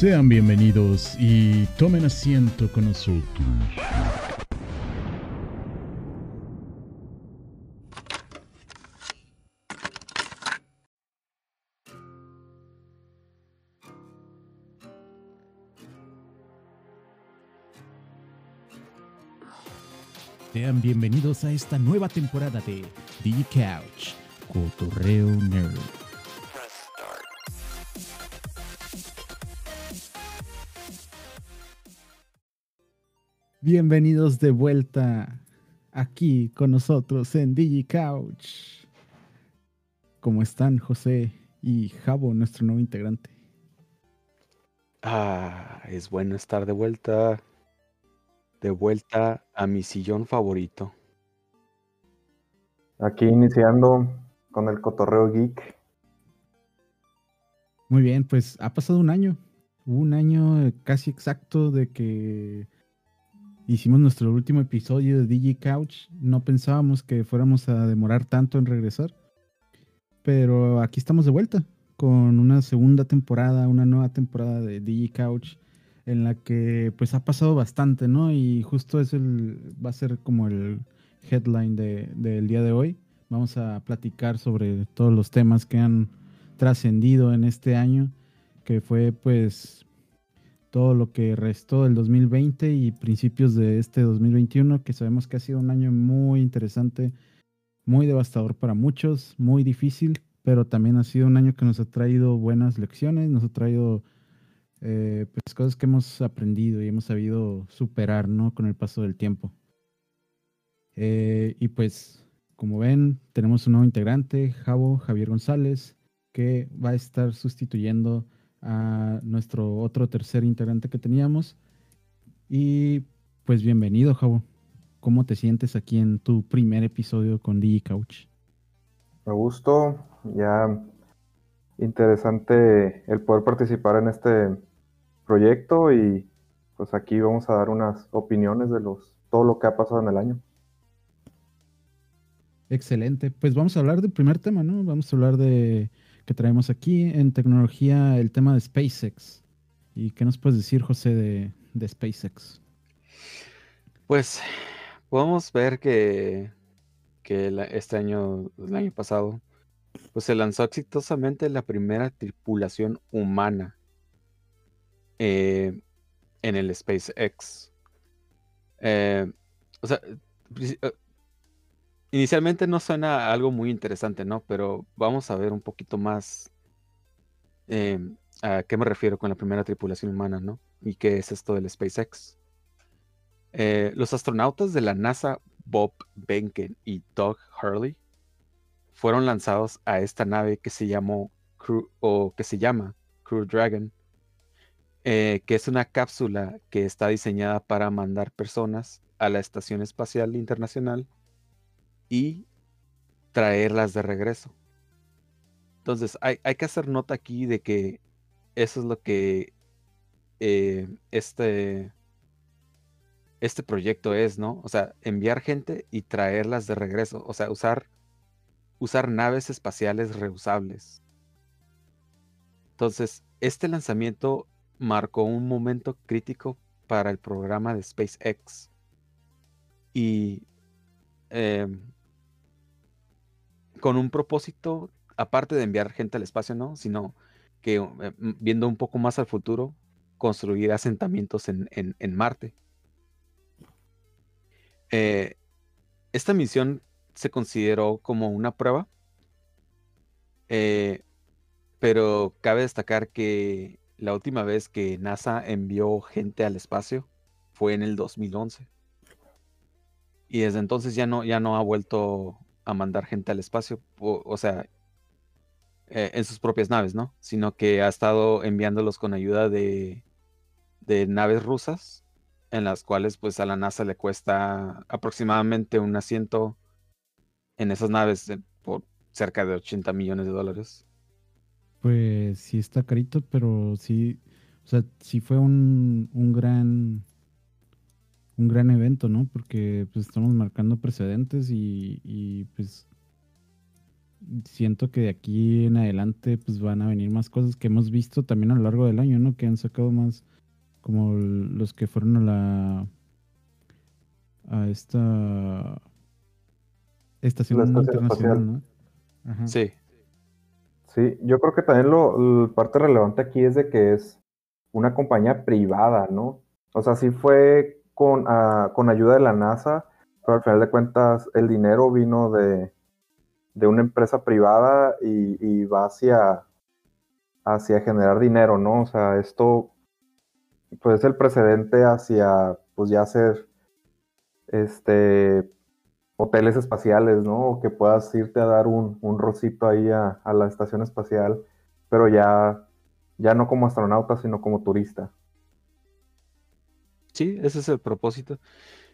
Sean bienvenidos y tomen asiento con nosotros. Sean bienvenidos a esta nueva temporada de The Couch, Cotorreo Nerd. Bienvenidos de vuelta aquí con nosotros en DigiCouch. ¿Cómo están José y Javo, nuestro nuevo integrante? Ah, es bueno estar de vuelta. De vuelta a mi sillón favorito. Aquí iniciando con el cotorreo geek. Muy bien, pues ha pasado un año. Un año casi exacto de que hicimos nuestro último episodio de Digi Couch. No pensábamos que fuéramos a demorar tanto en regresar. Pero aquí estamos de vuelta con una segunda temporada, una nueva temporada de Digi Couch en la que pues ha pasado bastante, ¿no? Y justo es el, va a ser como el headline del día de hoy. Vamos a platicar sobre todos los temas que han trascendido en este año, que fue pues todo lo que restó del 2020 y principios de este 2021, que sabemos que ha sido un año muy interesante, muy devastador para muchos, muy difícil, pero también ha sido un año que nos ha traído buenas lecciones, nos ha traído eh, pues cosas que hemos aprendido y hemos sabido superar, ¿no? Con el paso del tiempo. Eh, y pues, como ven, tenemos un nuevo integrante, Javo Javier González, que va a estar sustituyendo nuestro otro tercer integrante que teníamos. Y pues bienvenido, Javo. ¿Cómo te sientes aquí en tu primer episodio con DigiCouch? Me gustó, ya interesante el poder participar en este proyecto y pues aquí vamos a dar unas opiniones de los todo lo que ha pasado en el año. Excelente. Pues vamos a hablar del primer tema, ¿no? Vamos a hablar de que traemos aquí en tecnología el tema de SpaceX. ¿Y qué nos puedes decir, José, de, SpaceX? Pues podemos ver que, que este año, el año pasado, pues se lanzó exitosamente la primera tripulación humana eh, en el SpaceX. Eh, o sea, eh, Inicialmente no suena algo muy interesante, ¿no? Pero vamos a ver un poquito más em, a qué me refiero con la primera tripulación humana, ¿no? Y qué es esto del SpaceX. Eh, los astronautas de la NASA, Bob Behnken y Doug Hurley, fueron lanzados a esta nave que se llamó Crew, o que se llama Crew Dragon, eh, que es una cápsula que está diseñada para mandar personas a la Estación Espacial Internacional y traerlas de regreso. Entonces, hay, que hacer nota aquí de que eso es lo que eh, este, este proyecto es, ¿no? O sea, enviar gente y traerlas de regreso. O sea, usar, usar naves espaciales reusables. Entonces, este lanzamiento marcó un momento crítico para el programa de SpaceX. Y em, con un propósito, aparte de enviar gente al espacio, ¿no? Sino que eh, viendo un poco más al futuro, construir asentamientos en, Marte. Eh, esta misión se consideró como una prueba, eh, pero cabe destacar que la última vez que NASA envió gente al espacio fue en el 2011. Y desde entonces ya no, ya no ha vuelto a mandar gente al espacio, o, sea, eh, en sus propias naves, ¿no? Sino que ha estado enviándolos con ayuda de, de naves rusas, en las cuales pues a la NASA le cuesta aproximadamente un asiento en esas naves por cerca de 80 millones de dólares. Pues sí está carito, pero sí, o sea, sí fue un, un gran un gran evento, ¿no? Porque pues estamos marcando precedentes y, pues siento que de aquí en adelante pues van a venir más cosas que hemos visto también a lo largo del año, ¿no? Que han sacado más como los que fueron a la a esta estación, internacional, ¿no? Sí. Sí, yo creo que también lo, parte relevante aquí es de que es una compañía privada, ¿no? O sea, sí fue con, ah, con ayuda de la NASA, pero al final de cuentas el dinero vino de, de una empresa privada y, va hacia, hacia generar dinero, ¿no? O sea, esto pues es el precedente hacia pues ya hacer este hoteles espaciales, ¿no? O que puedas irte a dar un, un rocito ahí a, la estación espacial, pero ya, ya no como astronauta, sino como turista. Sí, ese es el propósito.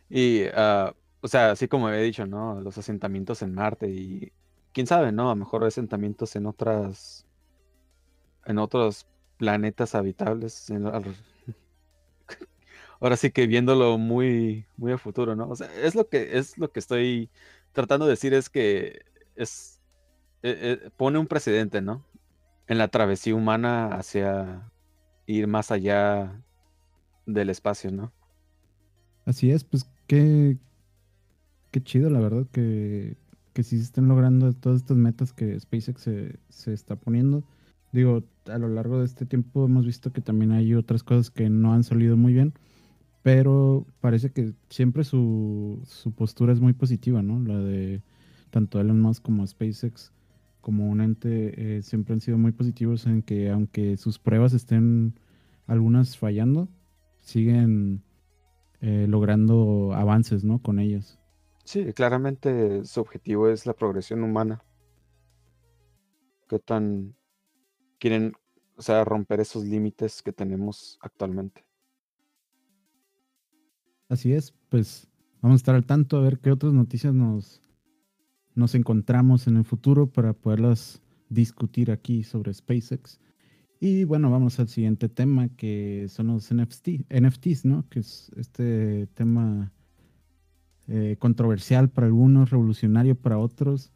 Y, ah, o sea, así como he dicho, ¿no? Los asentamientos en Marte y quién sabe, ¿no? A lo mejor asentamientos en otras, en otros planetas habitables. ahora sí que viéndolo muy, muy a futuro, ¿no? O sea, es lo que, es lo que estoy tratando de decir es que es, e, e, pone un precedente, ¿no? En la travesía humana hacia ir más allá del espacio, ¿no? Así es, pues qué, qué chido, la verdad, que que sí se estén logrando todas estas metas que SpaceX se, está poniendo. Digo, a lo largo de este tiempo hemos visto que también hay otras cosas que no han salido muy bien, pero parece que siempre su, postura es muy positiva, ¿no? La de tanto Elon Musk como SpaceX como un ente eh, siempre han sido muy positivos en que aunque sus pruebas estén algunas fallando, siguen eh, logrando avances, ¿no? Con ellas. Sí, claramente su objetivo es la progresión humana. ¿Qué tan quieren, o sea, romper esos límites que tenemos actualmente? Así es, pues vamos a estar al tanto a ver qué otras noticias nos, nos encontramos en el futuro para poderlas discutir aquí sobre SpaceX. Y bueno, vamos al siguiente tema que son los NFT, NFTs, ¿no? Que es este tema eh, controversial para algunos, revolucionario para otros.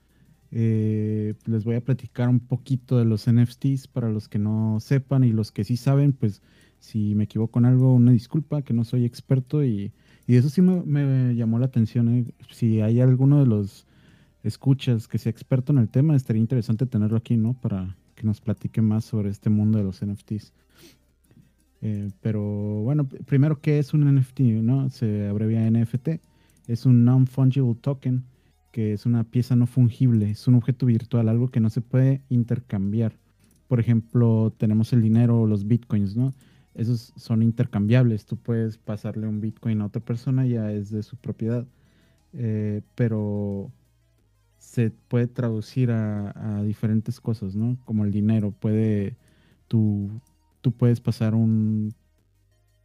Eh, les voy a platicar un poquito de los NFTs para los que no sepan y los que sí saben, pues si me equivoco en algo, una disculpa, que no soy experto y, y eso sí me, llamó la atención. ¿eh? Si hay alguno de los escuchas que sea experto en el tema, estaría interesante tenerlo aquí, ¿no? Para que nos platique más sobre este mundo de los NFTs. pero bueno, primero, ¿qué es un NFT? ¿no? Se abrevia NFT es un non-fungible token, que es una pieza no fungible, es un objeto virtual, algo que no se puede intercambiar. Por ejemplo, tenemos el dinero o los bitcoins, ¿no? Esos son intercambiables. Tú puedes pasarle un bitcoin a otra persona, ya es de su propiedad. Eh, pero se puede traducir a, diferentes cosas, ¿no? Como el dinero. Puede, tú, tú puedes pasar un,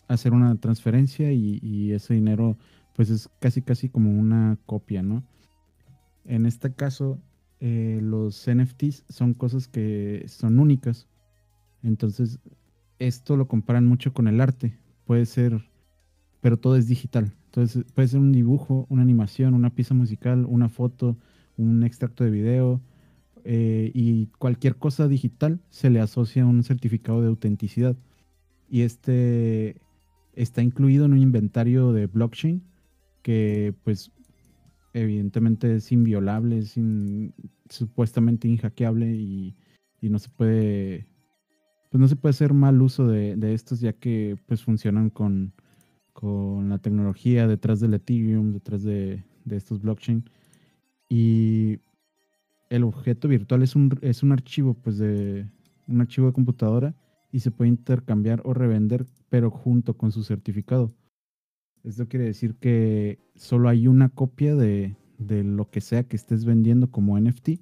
hacer una transferencia y, y ese dinero pues es casi casi como una copia, ¿no? En este caso, eh, los NFTs son cosas que son únicas. Entonces, esto lo comparan mucho con el arte. Puede ser, pero todo es digital. Entonces, puede ser un dibujo, una animación, una pieza musical, una foto, un extracto de video. Eh, y cualquier cosa digital se le asocia un certificado de autenticidad. Y este está incluido en un inventario de blockchain que pues evidentemente es inviolable, es supuestamente inhackeable y, y, no se puede pues no se puede hacer mal uso de, estos ya que pues funcionan con, con, la tecnología detrás del Ethereum, detrás de, de, estos blockchain y el objeto virtual es un, es un archivo pues de un archivo de computadora y se puede intercambiar o revender pero junto con su certificado. Esto quiere decir que solo hay una copia de, lo que sea que estés vendiendo como NFT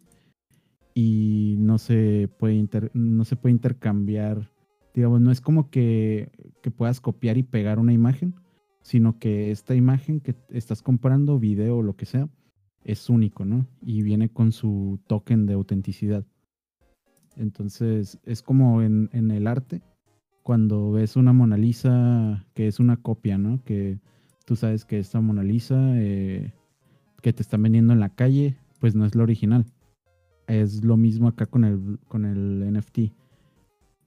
y no se puede, no se puede intercambiar. Digamos, no es como que, puedas copiar y pegar una imagen, sino que esta imagen que estás comprando, video o lo que sea, es único, ¿no? Y viene con su token de autenticidad. Entonces, es como en, en el arte, cuando ves una Mona Lisa que es una copia, ¿no? Que tú sabes que esta Mona Lisa eh, que te están vendiendo en la calle, pues no es la original. es lo mismo acá con el, con el NFT.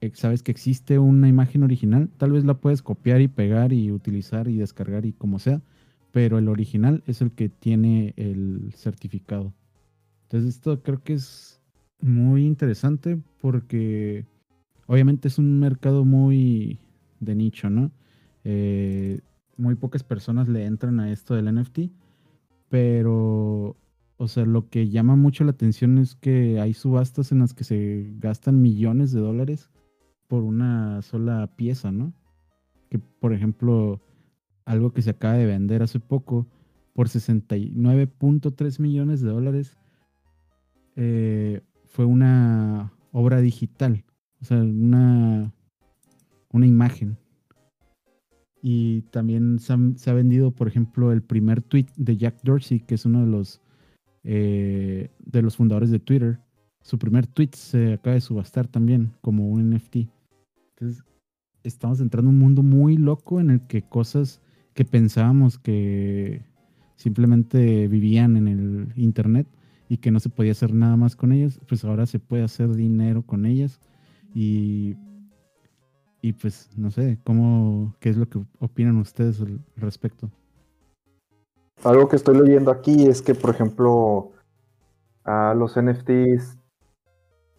Eh, Sabes que existe una imagen original, tal vez la puedes copiar y pegar y utilizar y descargar y como sea, pero el original es el que tiene el certificado. Entonces esto creo que es muy interesante porque obviamente es un mercado muy de nicho, ¿no? Eh, muy pocas personas le entran a esto del NFT, pero, o sea, lo que llama mucho la atención es que hay subastas en las que se gastan millones de dólares por una sola pieza, ¿no? Que, por ejemplo, algo que se acaba de vender hace poco por 69.3 millones de dólares eh, fue una obra digital, o sea, una, una imagen. Y también se, ha vendido, por ejemplo, el primer tweet de Jack Dorsey, que es uno de los eh, de los fundadores de Twitter. Su primer tweet se acaba de subastar también como un NFT. Entonces, estamos entrando en un mundo muy loco en el que cosas que pensábamos que simplemente vivían en el internet y que no se podía hacer nada más con ellas, pues ahora se puede hacer dinero con ellas y y pues no sé, cómo qué es lo que opinan ustedes al respecto. Algo que estoy leyendo aquí es que, por ejemplo, a los NFTs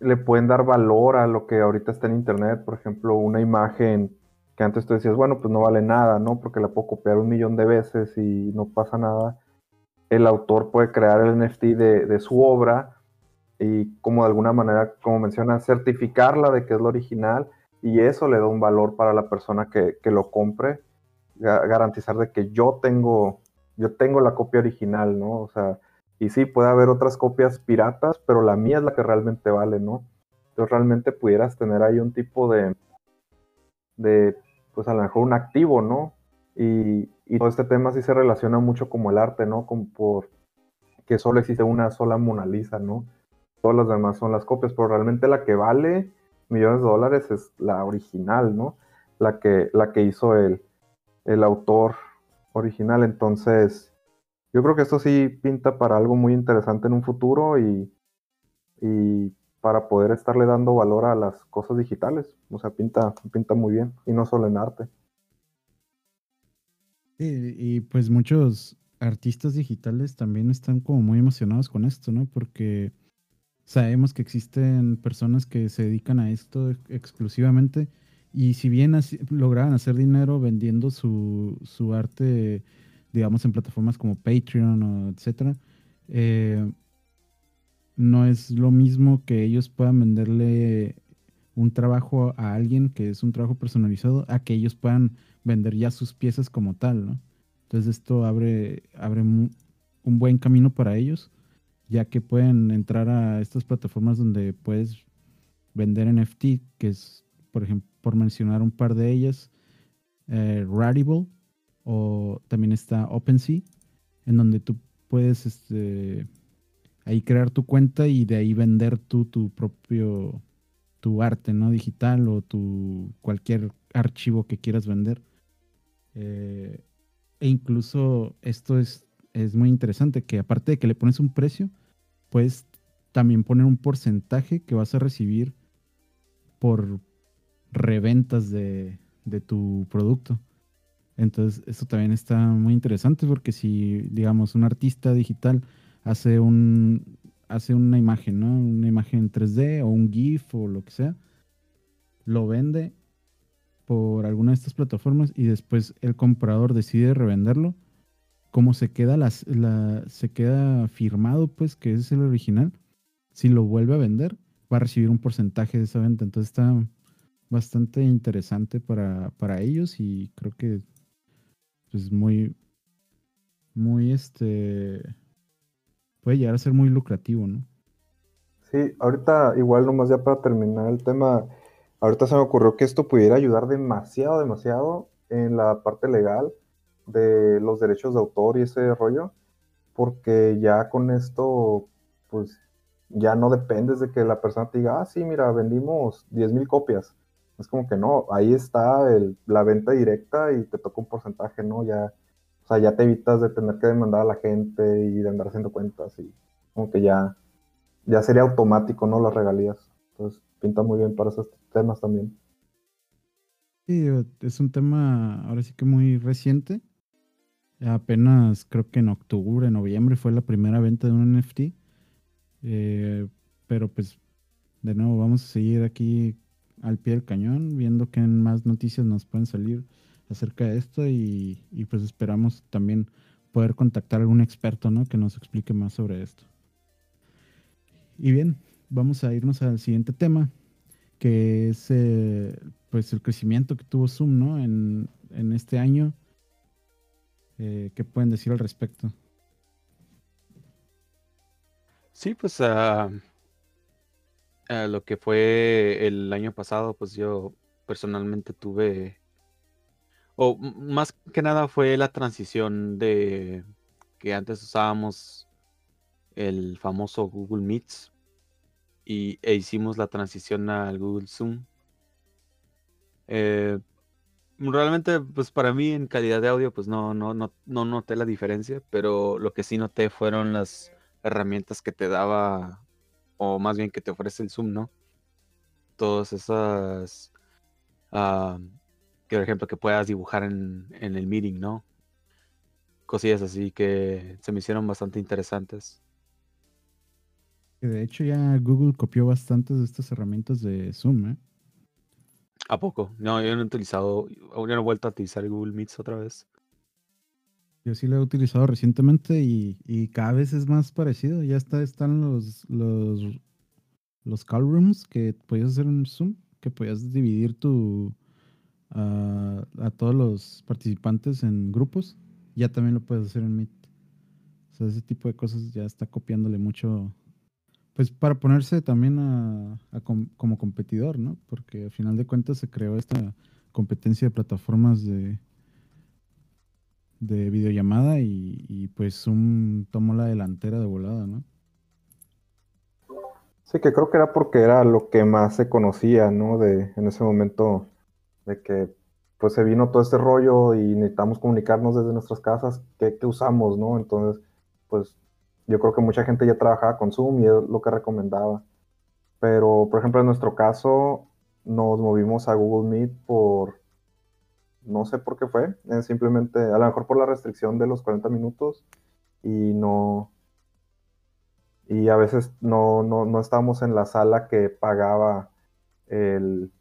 le pueden dar valor a lo que ahorita está en internet. Por ejemplo, una imagen que antes tú decías, bueno, pues no vale nada, ¿no? Porque la puedo copiar un millón de veces y no pasa nada. El autor puede crear el NFT de, su obra y como de alguna manera, como menciona, certificarla de que es lo original y eso le da un valor para la persona que, lo compre, ga- garantizar de que yo tengo yo tengo la copia original, ¿no? O sea, y sí, puede haber otras copias piratas, pero la mía es la que realmente vale, ¿no? Entonces realmente pudieras tener ahí un tipo de pues a lo mejor un activo, ¿no? Y, y todo este tema sí se relaciona mucho como el arte, ¿no? Como por que solo existe una sola Mona Lisa, ¿no? Todas las demás son las copias, pero realmente la que vale millones de dólares es la original, ¿no? La que, la que hizo el, el autor original. Entonces, yo creo que esto sí pinta para algo muy interesante en un futuro y, y para poder estarle dando valor a las cosas digitales. O sea, pinta, pinta muy bien y no solo en arte. Sí, y pues muchos artistas digitales también están como muy emocionados con esto, ¿no? Porque sabemos que existen personas que se dedican a esto ex- exclusivamente y si bien así- lograban hacer dinero vendiendo su, su arte, digamos, en plataformas como Patreon o etcétera, eh, no es lo mismo que ellos puedan venderle un trabajo a alguien que es un trabajo personalizado a que ellos puedan vender ya sus piezas como tal, ¿no? Entonces esto abre, abre un buen camino para ellos, ya que pueden entrar a estas plataformas donde puedes vender NFT, que es, por ejemplo, por mencionar un par de ellas, eh, o también está OpenSea, en donde tú puedes este, ahí crear tu cuenta y de ahí vender tú tu propio tu arte, ¿no? Digital o tu cualquier archivo que quieras vender. Eh, e incluso esto es, es muy interesante, que aparte de que le pones un precio, puedes también poner un porcentaje que vas a recibir por reventas de, de tu producto. Entonces, esto también está muy interesante porque si, digamos, un artista digital hace un hace una imagen, ¿no? Una imagen 3D o un GIF o lo que sea, lo vende por alguna de estas plataformas y después el comprador decide revenderlo, como se queda las, la, se queda firmado, pues, que es el original, si lo vuelve a vender, va a recibir un porcentaje de esa venta. Entonces está bastante interesante para, para ellos y creo que pues muy, muy este puede llegar a ser muy lucrativo, ¿no? Sí, ahorita igual nomás ya para terminar el tema, ahorita se me ocurrió que esto pudiera ayudar demasiado, demasiado en la parte legal de los derechos de autor y ese rollo, porque ya con esto, pues ya no dependes de que la persona te diga, ah, sí, mira, vendimos 10 mil copias. Es como que no, ahí está la venta directa y te toca un porcentaje, ¿no? Ya, o sea, ya te evitas de tener que demandar a la gente y de andar haciendo cuentas y como que ya, ya sería automático, ¿no? Las regalías. Entonces, pinta muy bien para esos temas también. Sí, es un tema ahora sí que muy reciente. Apenas creo que en octubre, noviembre fue la primera venta de un NFT. Eh, pero pues, de nuevo, vamos a seguir aquí al pie del cañón, viendo qué más noticias nos pueden salir acerca de esto y, pues esperamos también poder contactar a algún experto, ¿no? Que nos explique más sobre esto. Y bien, vamos a irnos al siguiente tema, que es eh, pues el crecimiento que tuvo Zoom, ¿no? En, en este año. Eh, ¿Qué pueden decir al respecto? Sí, pues uh, lo que fue el año pasado, pues yo personalmente tuve, o más que nada fue la transición de que antes usábamos el famoso Google Meets y, e hicimos la transición al Google Zoom. Eh, realmente, pues para mí en calidad de audio, pues no, no, no, no noté la diferencia, pero lo que sí noté fueron las herramientas que te daba, o más bien que te ofrece el Zoom, ¿no? Todas esas, uh, que por ejemplo, que puedas dibujar en, en el meeting, ¿no? Cosillas así que se me hicieron bastante interesantes. De hecho, ya Google copió bastantes de estas herramientas de Zoom, ¿eh? ¿A poco? No, yo no he utilizado, yo no he vuelto a utilizar Google Meets otra vez. Yo sí lo he utilizado recientemente y, cada vez es más parecido. Ya está, están los, los, los call rooms que podías hacer en Zoom, que podías dividir tu a, todos los participantes en grupos. Ya también lo puedes hacer en Meet. O sea, ese tipo de cosas ya está copiándole mucho pues para ponerse también a, como competidor, ¿no? Porque al final de cuentas se creó esta competencia de plataformas de, de videollamada y, pues Zoom tomó la delantera de volada, ¿no? Sí, que creo que era porque era lo que más se conocía, ¿no? De, en ese momento de que pues se vino todo este rollo y necesitamos comunicarnos desde nuestras casas, ¿qué, qué usamos, no? Entonces, pues yo creo que mucha gente ya trabajaba con Zoom y es lo que recomendaba. Pero, por ejemplo, en nuestro caso, nos movimos a Google Meet por, no sé por qué fue, simplemente, a lo mejor por la restricción de los 40 minutos y no, y a veces no, no, no estábamos en la sala que pagaba el,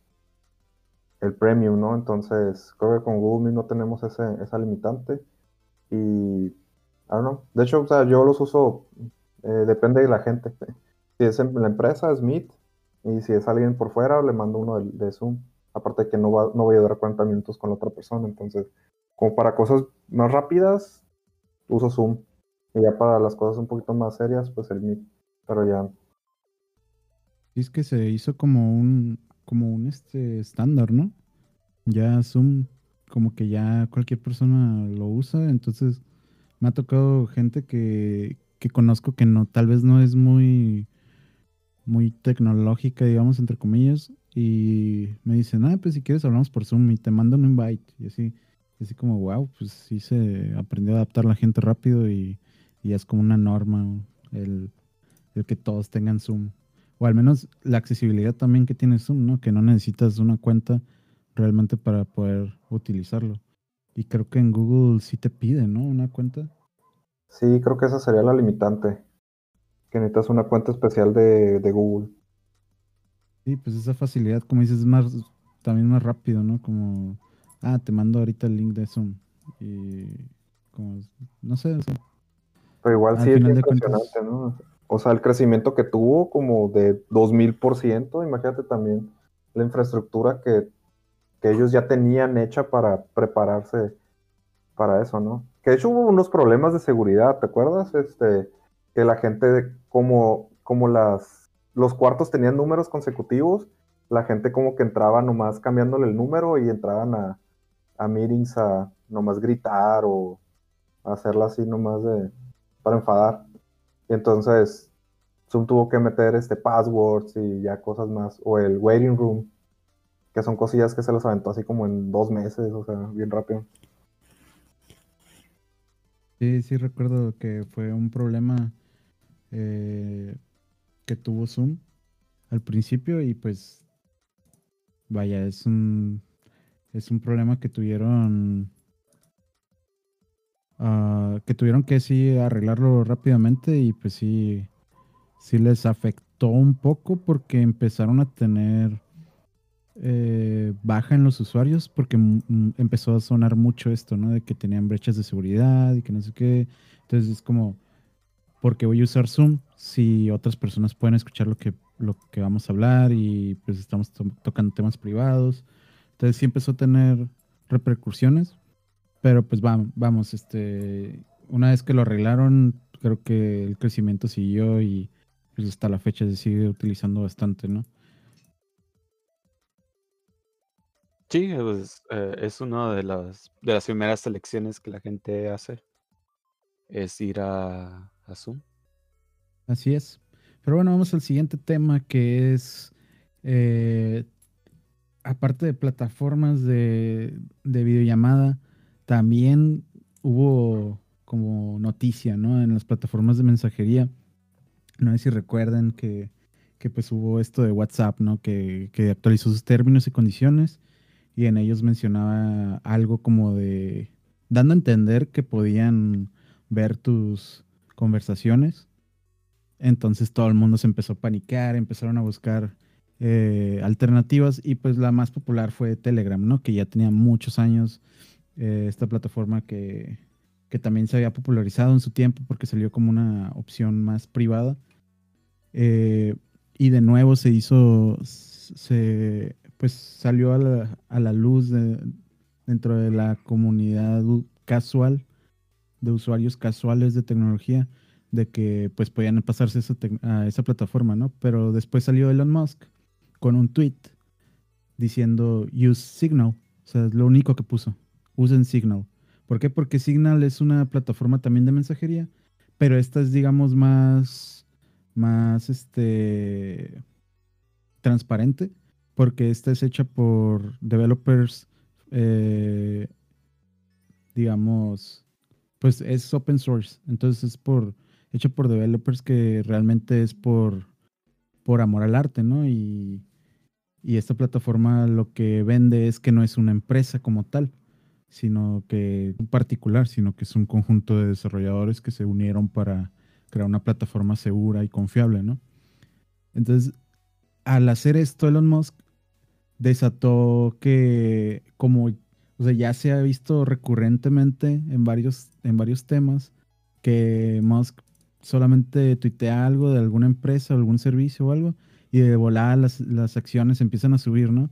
el premium, ¿no? Entonces, creo que con Google Meet no tenemos ese, esa limitante y no. De hecho, o sea, yo los uso, eh, depende de la gente. Si es en la empresa, es Meet. Y si es alguien por fuera, le mando uno de, Zoom. Aparte que no, va, no voy a durar 40 minutos con la otra persona. Entonces, como para cosas más rápidas, uso Zoom. Y ya para las cosas un poquito más serias, pues el Meet. Pero ya. es que se hizo como un, como un este estándar, ¿no? Ya Zoom, como que ya cualquier persona lo usa, entonces me ha tocado gente que, que conozco que no, tal vez no es muy, muy tecnológica, digamos, entre comillas, y me dicen, ah, pues si quieres hablamos por Zoom y te mando un invite, y así, así como, wow, pues sí se aprendió a adaptar la gente rápido y, y es como una norma el, el, que todos tengan Zoom. O al menos la accesibilidad también que tiene Zoom, ¿no? Que no necesitas una cuenta realmente para poder utilizarlo. Y creo que en Google sí te pide, ¿no? Una cuenta. Sí, creo que esa sería la limitante. Que necesitas una cuenta especial de, Google. Sí, pues esa facilidad, como dices, es más, también más rápido, ¿no? Como, ah, te mando ahorita el link de Zoom. Y como, no sé, o sea, Pero igual sí es impresionante, ¿no? O sea, el crecimiento que tuvo como de 2000%, imagínate también la infraestructura que que ellos ya tenían hecha para prepararse para eso, ¿no? Que de hecho hubo unos problemas de seguridad, ¿te acuerdas? Este, que la gente, como, como las, los cuartos tenían números consecutivos, la gente como que entraba nomás cambiándole el número y entraban a, a meetings a nomás gritar o hacerla así nomás de, para enfadar. Y entonces Zoom tuvo que meter este passwords y ya cosas más, o el waiting room que son cosillas que se las aventó así como en dos meses, o sea, bien rápido. Sí, sí recuerdo que fue un problema eh, que tuvo Zoom al principio y pues vaya, es un es un problema que tuvieron ah, que tuvieron que sí arreglarlo rápidamente y pues sí sí les afectó un poco porque empezaron a tener eh, baja en los usuarios porque empezó a sonar mucho esto, ¿no? De que tenían brechas de seguridad y que no sé qué. Entonces es como, ¿por qué voy a usar Zoom si otras personas pueden escuchar lo que, lo que vamos a hablar y pues estamos tocando temas privados? Entonces sí empezó a tener repercusiones, pero pues vamos, vamos, este, una vez que lo arreglaron, creo que el crecimiento siguió y pues hasta la fecha se sigue utilizando bastante, ¿no? Sí, pues, eh, es una de las, de las primeras selecciones que la gente hace, es ir a, Zoom. Así es. Pero bueno, vamos al siguiente tema que es, eh, aparte de plataformas de, de videollamada, también hubo como noticia, ¿no? En las plataformas de mensajería. No sé si recuerdan que, que pues hubo esto de WhatsApp, ¿no? Que, que actualizó sus términos y condiciones y en ellos mencionaba algo como de dando a entender que podían ver tus conversaciones. Entonces todo el mundo se empezó a panicar, empezaron a buscar eh, alternativas y pues la más popular fue Telegram, ¿no? Que ya tenía muchos años eh, esta plataforma que, que, también se había popularizado en su tiempo porque salió como una opción más privada. Eh, y de nuevo se hizo, se pues salió a la, a la luz dentro de la comunidad casual, de usuarios casuales de tecnología, de que pues podían pasarse a esa plataforma, ¿no? Pero después salió Elon Musk con un tweet diciendo use Signal, o sea, es lo único que puso, usen Signal. ¿Por qué? Porque Signal es una plataforma también de mensajería, pero esta es, digamos, más, más, este, transparente porque esta es hecha por developers, eh, digamos, pues es open source, entonces es por hecho por developers que realmente es por, por amor al arte, ¿no? Y, y esta plataforma lo que vende es que no es una empresa como tal, sino que un particular, sino que es un conjunto de desarrolladores que se unieron para crear una plataforma segura y confiable, ¿no? Entonces, al hacer esto, Elon Musk desató que como o sea, ya se ha visto recurrentemente en varios, en varios temas que Musk solamente tuitea algo de alguna empresa o algún servicio o algo y de volada las, las acciones empiezan a subir, ¿no?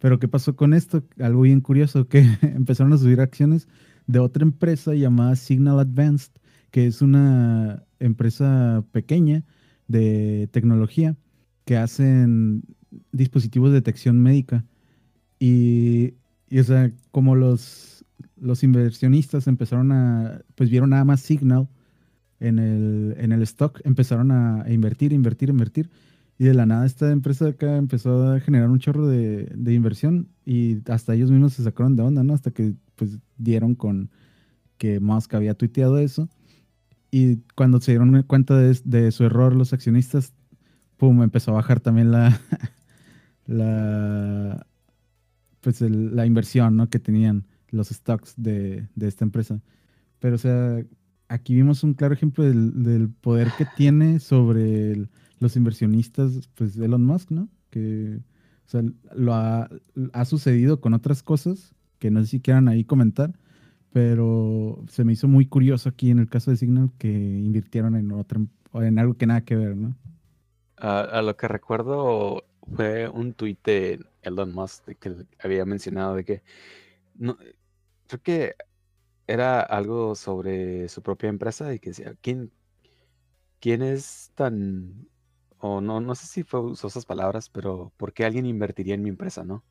Pero ¿qué pasó con esto? Algo bien curioso, que empezaron a subir acciones de otra empresa llamada Signal Advanced, que es una empresa pequeña de tecnología que hacen dispositivos de detección médica. Y, o sea, como los, los inversionistas empezaron a, pues vieron nada más Signal en el, en el stock, empezaron a, invertir, invertir, invertir. Y de la nada esta empresa de acá empezó a generar un chorro de, inversión y hasta ellos mismos se sacaron de onda, ¿no? Hasta que pues dieron con que Musk había tuiteado eso. Y cuando se dieron cuenta de, de su error los accionistas, pum, empezó a bajar también la, la, pues la inversión ¿no? que tenían los stocks de, esta empresa. Pero, o sea, aquí vimos un claro ejemplo del, poder que tiene sobre los inversionistas, pues Elon Musk, ¿no? Que, o sea, lo ha, sucedido con otras cosas que no sé si quieran ahí comentar, pero se me hizo muy curioso aquí en el caso de Signal que invirtieron en otra, en algo que nada que ver, ¿no? a lo que recuerdo, fue un tuit de Elon Musk que había mencionado de que no, creo que era algo sobre su propia empresa y que decía, ¿quién, quién es tan, o no, no sé si fue, usó esas palabras, pero ¿por qué alguien invertiría en mi empresa, no?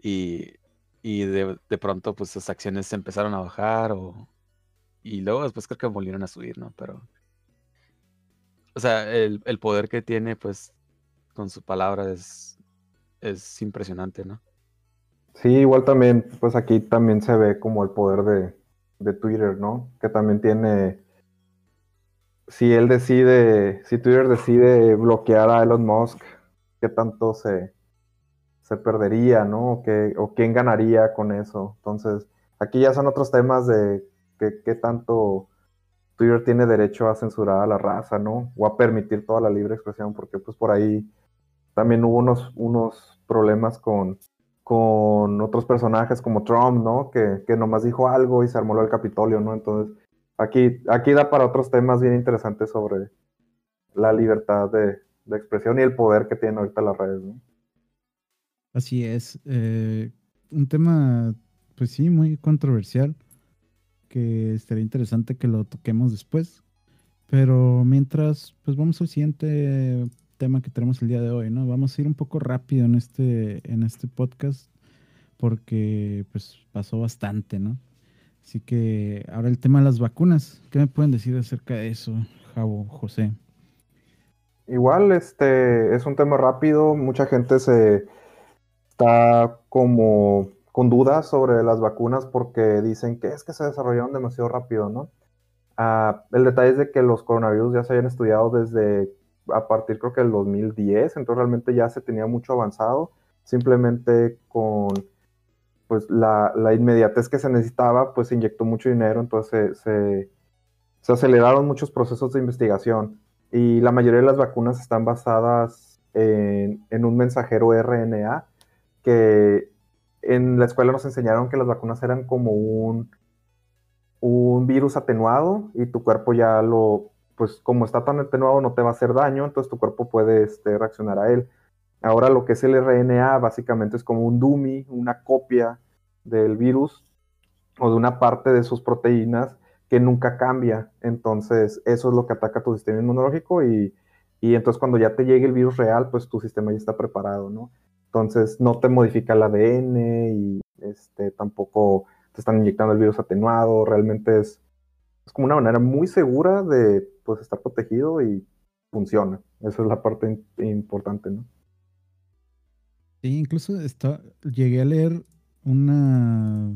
Y, y de, de pronto pues sus acciones se empezaron a bajar o, y luego después creo que volvieron a subir, ¿no? Pero, o sea, el, el poder que tiene pues con su palabra es, es impresionante, ¿no? Sí, igual también, pues aquí también se ve como el poder de, Twitter, ¿no? Que también tiene si él decide, si Twitter decide bloquear a Elon Musk, ¿qué tanto se, se perdería, ¿no? O, qué, o quién ganaría con eso. Entonces, aquí ya son otros temas de qué tanto Twitter tiene derecho a censurar a la raza, ¿no? O a permitir toda la libre expresión, porque pues por ahí también hubo unos, unos problemas con, con otros personajes como Trump, ¿no? Que, que nomás dijo algo y se armó el Capitolio, ¿no? Entonces, aquí, aquí da para otros temas bien interesantes sobre la libertad de, expresión y el poder que tienen ahorita las redes, ¿no? Así es. Eh, un tema, pues sí, muy controversial que estaría interesante que lo toquemos después. Pero mientras, pues vamos al siguiente tema que tenemos el día de hoy, ¿no? Vamos a ir un poco rápido en este, en este podcast porque pues pasó bastante, ¿no? Así que ahora el tema de las vacunas. ¿Qué me pueden decir acerca de eso, Javo, José? Igual, este es un tema rápido. Mucha gente se está como con dudas sobre las vacunas porque dicen que es que se desarrollaron demasiado rápido, ¿no? Ah, el detalle es de que los coronavirus ya se habían estudiado desde a partir creo que del 2010, entonces realmente ya se tenía mucho avanzado, simplemente con pues la, inmediatez que se necesitaba, pues se inyectó mucho dinero, entonces se, se, aceleraron muchos procesos de investigación y la mayoría de las vacunas están basadas en, en un mensajero RNA que en la escuela nos enseñaron que las vacunas eran como un, un virus atenuado y tu cuerpo ya lo, pues como está tan atenuado no te va a hacer daño, entonces tu cuerpo puede este, reaccionar a él. Ahora lo que es el RNA básicamente es como un dummy, una copia del virus o de una parte de sus proteínas que nunca cambia. Entonces eso es lo que ataca tu sistema inmunológico y, y entonces cuando ya te llegue el virus real, pues tu sistema ya está preparado, ¿no? Entonces no te modifica el ADN y este, tampoco te están inyectando el virus atenuado. Realmente es, es como una manera muy segura de pues, estar protegido y funciona. Esa es la parte importante, ¿no? Sí, incluso está, llegué a leer una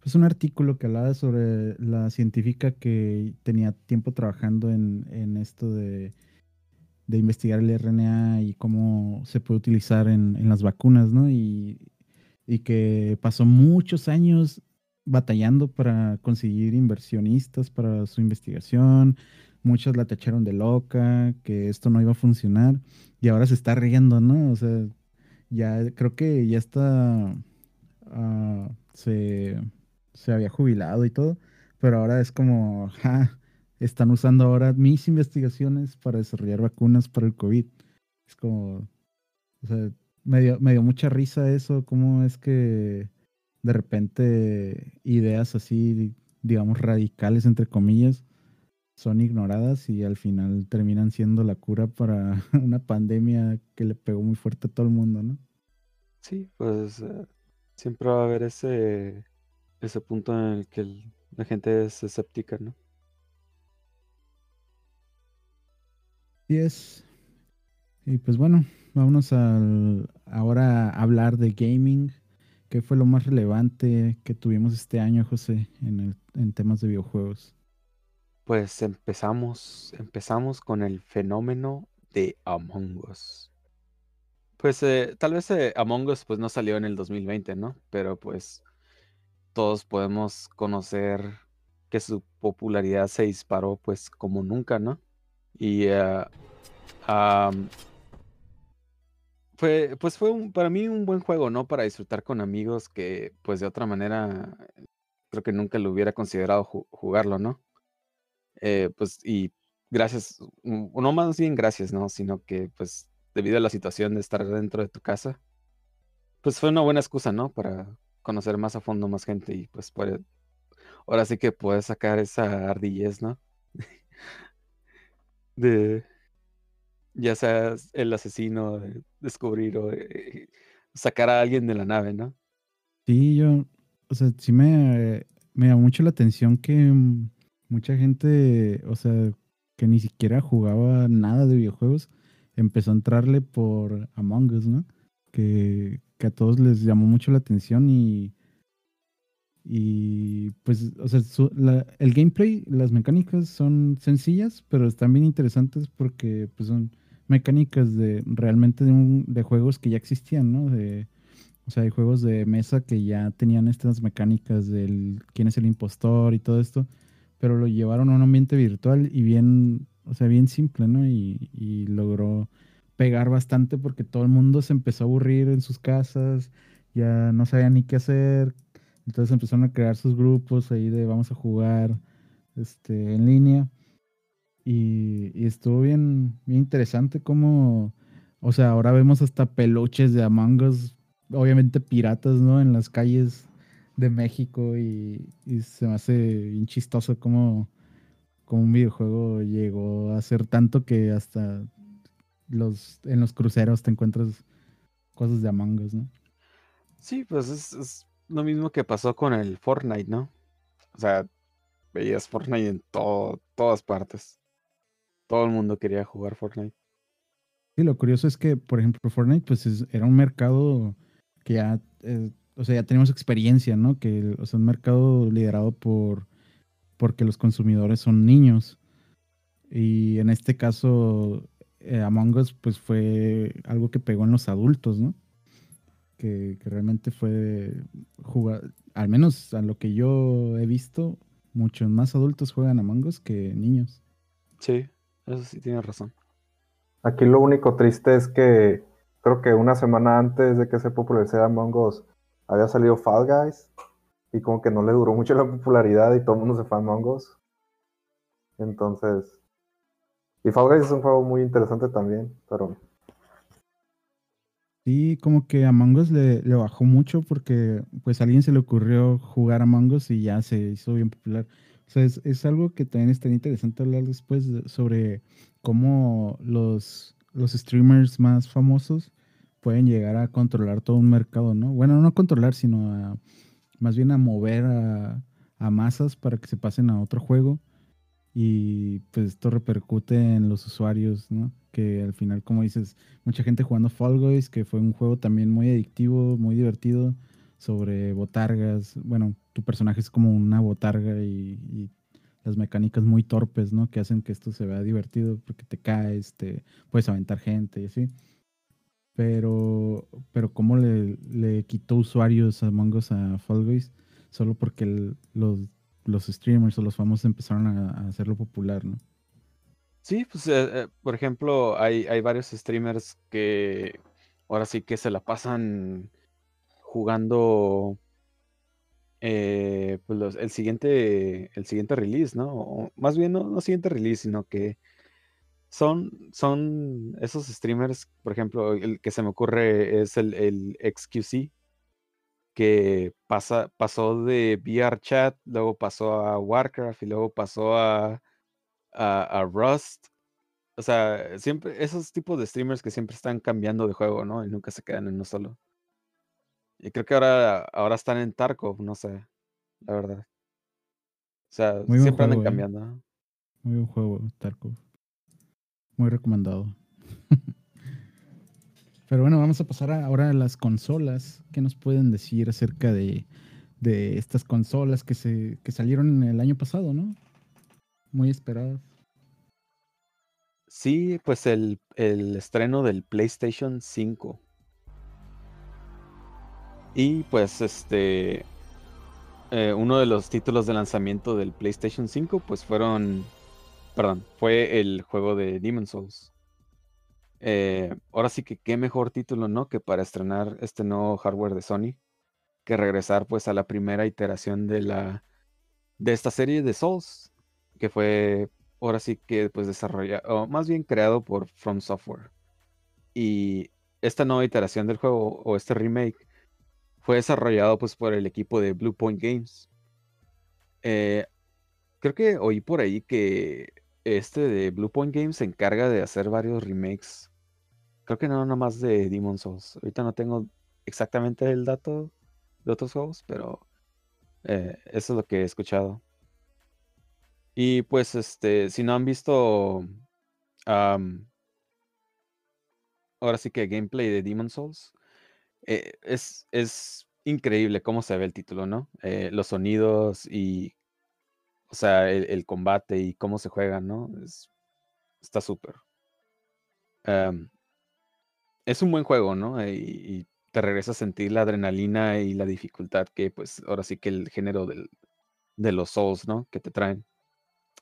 pues un artículo que hablaba sobre la científica que tenía tiempo trabajando en, en esto de de investigar el RNA y cómo se puede utilizar en, las vacunas, ¿no? Y, que pasó muchos años batallando para conseguir inversionistas para su investigación. Muchos la tacharon de loca, que esto no iba a funcionar y ahora se está riendo, ¿no? O sea, ya creo que ya está, ah, se, se había jubilado y todo, pero ahora es como, están usando ahora mis investigaciones para desarrollar vacunas para el COVID. Es como, o sea, me dio, mucha risa eso, cómo es que de repente ideas así, digamos, radicales, entre comillas, son ignoradas y al final terminan siendo la cura para una pandemia que le pegó muy fuerte a todo el mundo, ¿no? Sí, pues eh, siempre va a haber ese, ese punto en el que la gente es escéptica, ¿no? es. Y pues bueno, vámonos al, ahora a hablar de gaming. ¿Qué fue lo más relevante que tuvimos este año, José, en, en temas de videojuegos? Pues empezamos, empezamos con el fenómeno de Among Us. Pues eh, tal vez eh, Among Us pues no salió en el 2020, ¿no? Pero pues todos podemos conocer que su popularidad se disparó pues como nunca, ¿no? Y eh, fue, pues fue para mí un buen juego, ¿no? Para disfrutar con amigos que, pues de otra manera, creo que nunca lo hubiera considerado jugarlo, ¿no? Eh, pues y gracias, no más bien gracias, ¿no? Sino que, pues, debido a la situación de estar dentro de tu casa, pues fue una buena excusa, ¿no? Para conocer más a fondo más gente y pues ahora sí que puedes sacar esa ardillez, ¿no? de ya sea el asesino, descubrir o eh, sacar a alguien de la nave, ¿no? Sí, yo, o sea, sí me, me llamó mucho la atención que mucha gente, o sea, que ni siquiera jugaba nada de videojuegos, empezó a entrarle por Among Us, ¿no? Que, que a todos les llamó mucho la atención y, Y pues, o sea, el gameplay, las mecánicas son sencillas, pero están bien interesantes porque pues son mecánicas de realmente de, un, de juegos que ya existían, ¿no? De, o sea, hay juegos de mesa que ya tenían estas mecánicas del quién es el impostor y todo esto, pero lo llevaron a un ambiente virtual y bien, o sea, bien simple, ¿no? Y, y logró pegar bastante porque todo el mundo se empezó a aburrir en sus casas, ya no sabía ni qué hacer, entonces empezaron a crear sus grupos ahí de vamos a jugar este, en línea. Y, estuvo bien, bien interesante como, o sea, ahora vemos hasta peluches de Among obviamente piratas, ¿no? En las calles de México y, y se me hace bien chistoso como, como un videojuego llegó a ser tanto que hasta los, en los cruceros te encuentras cosas de Among Us, ¿no? Sí, pues es, lo mismo que pasó con el Fortnite, ¿no? O sea, veías Fortnite en todo, todas partes. Todo el mundo quería jugar Fortnite. Sí, lo curioso es que, por ejemplo, Fortnite, pues era un mercado que ya, eh, o sea, ya tenemos experiencia, ¿no? Que, o sea, un mercado liderado por, porque los consumidores son niños. Y en este caso, eh, Among Us, pues fue algo que pegó en los adultos, ¿no? Que, realmente fue jugar, al menos a lo que yo he visto, muchos más adultos juegan Among Us que niños. Sí, eso sí tiene razón. Aquí lo único triste es que creo que una semana antes de que se popularizara Among Us había salido Fall Guys y como que no le duró mucho la popularidad y todo el mundo se fue a Among Us. Entonces, y Fall Guys es un juego muy interesante también, pero... Sí, como que Among Us le, bajó mucho porque pues a alguien se le ocurrió jugar Among Us y ya se hizo bien popular. O sea, es, es algo que también está interesante hablar después sobre cómo los, los streamers más famosos pueden llegar a controlar todo un mercado, ¿no? Bueno, no controlar, sino a, más bien a mover a, a masas para que se pasen a otro juego y pues esto repercute en los usuarios, ¿no? Que al final, como dices, mucha gente jugando Fall Guys, que fue un juego también muy adictivo, muy divertido, sobre botargas. Bueno, tu personaje es como una botarga y, las mecánicas muy torpes, ¿no? Que hacen que esto se vea divertido porque te caes, te puedes aventar gente y así. Pero, pero ¿cómo le, le quitó usuarios a Among Us a Fall? Solo porque los los streamers o los famosos empezaron a, hacerlo popular, ¿no? Sí, pues eh, eh, por ejemplo, hay, hay varios streamers que ahora sí que se la pasan jugando eh, pues el siguiente el siguiente release, ¿no? Más bien no, no siguiente release, sino que son, son esos streamers, por ejemplo, el que se me ocurre es el, el XQC, que pasa, pasó de VR Chat, luego pasó a Warcraft y luego pasó a, a, Rust. O sea, siempre, esos tipos de streamers que siempre están cambiando de juego, ¿no? Y nunca se quedan en uno solo. Y creo que ahora, ahora están en Tarkov, no sé, la verdad. O sea, siempre andan ¿eh? cambiando. Muy buen juego, Tarkov. Muy recomendado. Pero bueno, vamos a pasar ahora a las consolas. ¿Qué nos pueden decir acerca de, estas consolas que, se, salieron en el año pasado, no? Muy esperadas. Sí, pues el, estreno del PlayStation 5. Y pues este. Eh, uno de los títulos de lanzamiento del PlayStation 5, pues fueron. Perdón, fue el juego de Demon's Souls. Eh, ahora sí que qué mejor título, ¿no? Que para estrenar este nuevo hardware de Sony, que regresar pues a la primera iteración de la de esta serie de Souls, que fue ahora sí que pues desarrollado, o más bien creado por From Software. Y esta nueva iteración del juego o este remake fue desarrollado pues por el equipo de Blue Point Games. Eh, creo que oí por ahí que este de Blue Point Games se encarga de hacer varios remakes Creo que no, más de Demon's Souls. Ahorita no tengo exactamente el dato de otros juegos, pero eh, eso es lo que he escuchado. Y pues, este, si no han visto ahora sí que gameplay de Demon's Souls, eh, es, es increíble cómo se ve el título, ¿no? Eh, los sonidos y, o sea, el, combate y cómo se juega, ¿no? Es, está súper. Em, es un buen juego, ¿no? Y, y, te regresa a sentir la adrenalina y la dificultad que, pues, ahora sí que el género del, de los Souls, ¿no? Que te traen.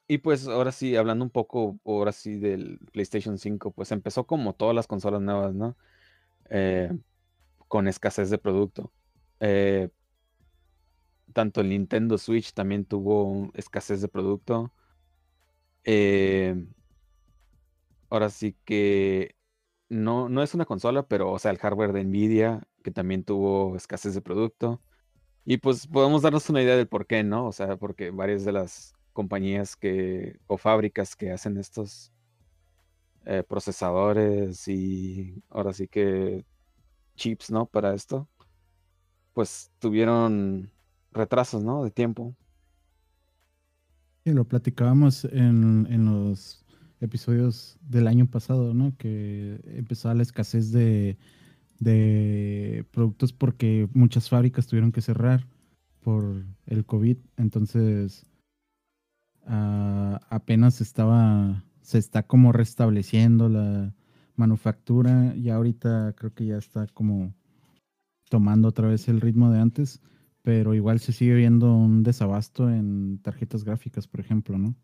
Y pues ahora sí, hablando un poco, ahora sí del PlayStation 5, pues empezó como todas las consolas nuevas, ¿no? Eh, con escasez de producto. Eh, tanto el Nintendo Switch también tuvo escasez de producto. Eh, ahora sí que no, no es una consola, pero o sea, el hardware de Nvidia, que también tuvo escasez de producto. Y pues podemos darnos una idea del por qué, ¿no? O sea, porque varias de las compañías que, o fábricas que hacen estos eh, procesadores y ahora sí que chips, ¿no? Para esto, pues tuvieron retrasos, ¿no? De tiempo. Sí, lo platicábamos en, en los episodios del año pasado, ¿no? Que empezaba la escasez de, de productos porque muchas fábricas tuvieron que cerrar por el COVID. Entonces, ah, apenas estaba, se está como restableciendo la manufactura y ahorita creo que ya está como tomando otra vez el ritmo de antes, pero igual se sigue viendo un desabasto en tarjetas gráficas, por ejemplo, ¿no?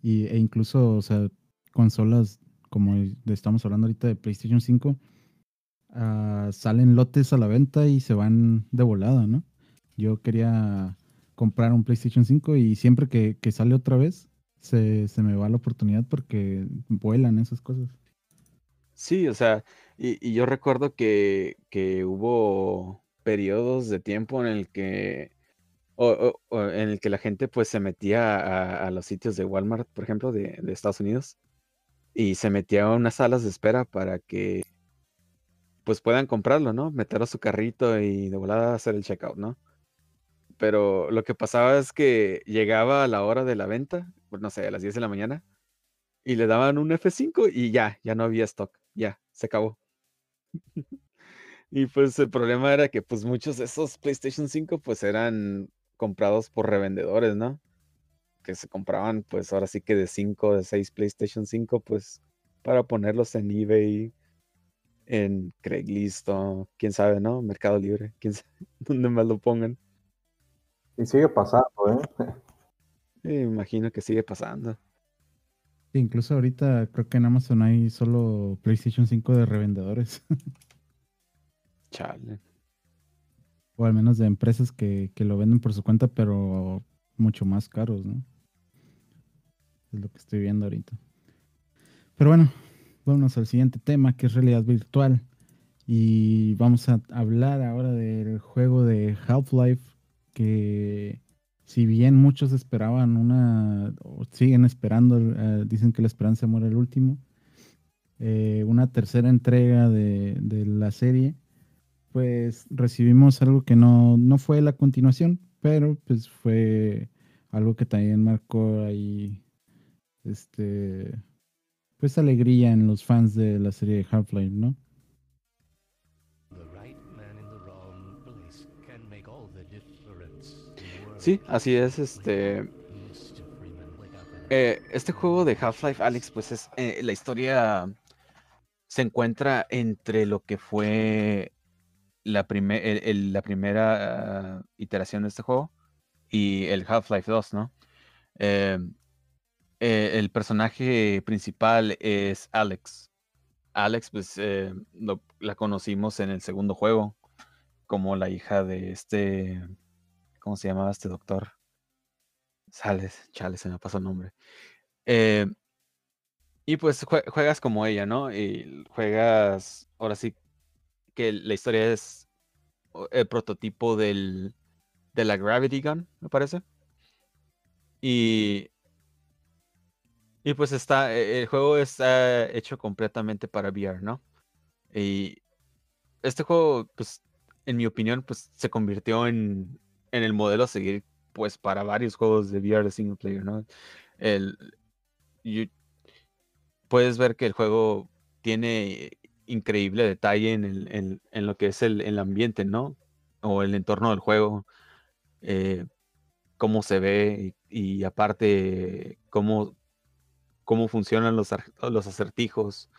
Y, e incluso, o sea, consolas como estamos hablando ahorita de PlayStation 5, ah, salen lotes a la venta y se van de volada, ¿no? Yo quería comprar un PlayStation 5 y siempre que, sale otra vez, se, me va la oportunidad porque vuelan esas cosas. Sí, o sea, y, yo recuerdo que, hubo periodos de tiempo en el que en el que la gente pues se metía a, los sitios de Walmart, por ejemplo, de, de, Estados Unidos, y se metía a unas salas de espera para que pues puedan comprarlo, ¿no? Meterlo a su carrito y de volada hacer el checkout, ¿no? Pero lo que pasaba es que llegaba a la hora de la venta, pues no sé, a las 10 de la mañana, y le daban un F5 y ya, ya no había stock, ya, se acabó. y pues el problema era que pues muchos de esos PlayStation 5 pues eran comprados por revendedores, ¿no? Que se compraban pues ahora sí que de 5, de 6 PlayStation 5 pues para ponerlos en eBay, en Craigslist o quién sabe, ¿no? Mercado Libre, quién sabe dónde más lo pongan. Y sigue pasando, ¿eh? Sí, imagino que sigue pasando. incluso ahorita creo que en Amazon hay solo PlayStation 5 de revendedores. Chale. O al menos de empresas que, que lo venden por su cuenta, pero mucho más caros, ¿no? Es lo que estoy viendo ahorita. Pero bueno, vámonos al siguiente tema, que es realidad virtual. Y vamos a hablar ahora del juego de Half-Life, que si bien muchos esperaban una, o siguen esperando, eh, dicen que la esperanza muere el último, eh, una tercera entrega de, de, la serie, pues recibimos algo que no, no fue la continuación, pero pues fue algo que también marcó ahí este pues alegría en los fans de la serie de Half-Life, ¿no? Sí, así es, este... Eh, este juego de Half-Life, Alex, pues es eh, la historia se encuentra entre lo que fue la, la primera iteración de este juego y el Half-Life 2, ¿no? Eh, eh, el personaje principal es Alex. Alex, pues eh, la conocimos en el segundo juego como la hija de este, ¿cómo se llamaba este doctor? Sales, chale, se me pasó el nombre. Y pues juegas como ella, ¿no? Y juegas, ahora sí que la historia es el prototipo del, de la Gravity Gun, me parece. Y y pues está, e, el juego está hecho completamente para VR, ¿no? Y este juego, pues, en mi opinión, pues se convirtió en, el modelo a seguir, pues, para varios juegos de VR de single player, ¿no? El, puedes ver que el juego tiene increíble detalle en, el, en, lo que es el, el, ambiente, ¿no? o el entorno del juego, eh, cómo se ve y, aparte cómo, cómo funcionan los, los acertijos.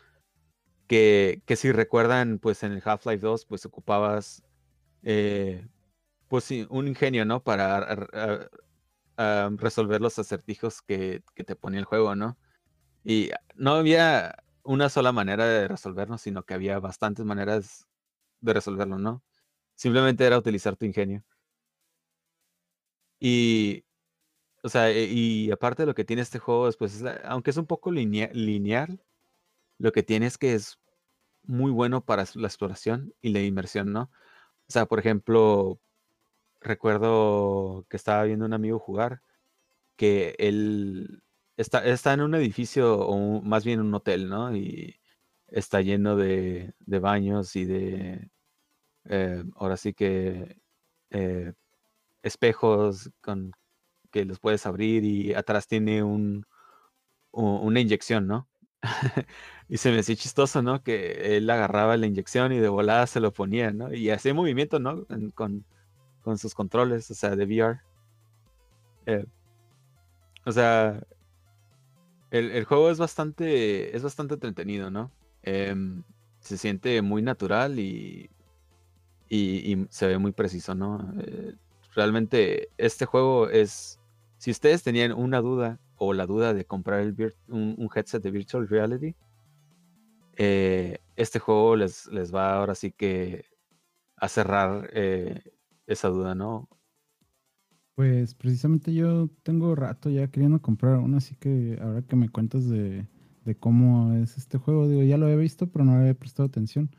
Que, que, si recuerdan, pues en el Half-Life 2, pues ocupabas eh, pues un ingenio, ¿no? Para resolver los acertijos que, que, te ponía el juego, ¿no? Y no había una sola manera de resolverlo, sino que había bastantes maneras de resolverlo, ¿no? Simplemente era utilizar tu ingenio. Y, o sea, e, y aparte de lo que tiene este juego, pues, aunque es un poco lineal, lo que tiene es que es muy bueno para la exploración y la inmersión, ¿no? O sea, por ejemplo, recuerdo que estaba viendo un amigo jugar, que él está, está en un edificio, o más bien un hotel, ¿no? Y está lleno de, de baños y de, eh, ahora sí que, eh, espejos con que los puedes abrir y atrás tiene un, una inyección, ¿no? y se me hacía chistoso, ¿no? Que él agarraba la inyección y de volada se lo ponía, ¿no? Y hacía movimiento, ¿no? con, con, sus controles, o sea, de VR. Eh, o sea, el, juego es bastante, es bastante entretenido, ¿no? Em, se siente muy natural y, y, se ve muy preciso, ¿no? Eh, realmente este juego es, si ustedes tenían una duda o la duda de comprar el un, headset de Virtual Reality, eh, este juego les, les va ahora sí que a cerrar eh, esa duda, ¿no? Pues precisamente yo tengo rato ya queriendo comprar uno, así que ahora que me cuentas de, cómo es este juego, digo, ya lo he visto, pero no había prestado atención.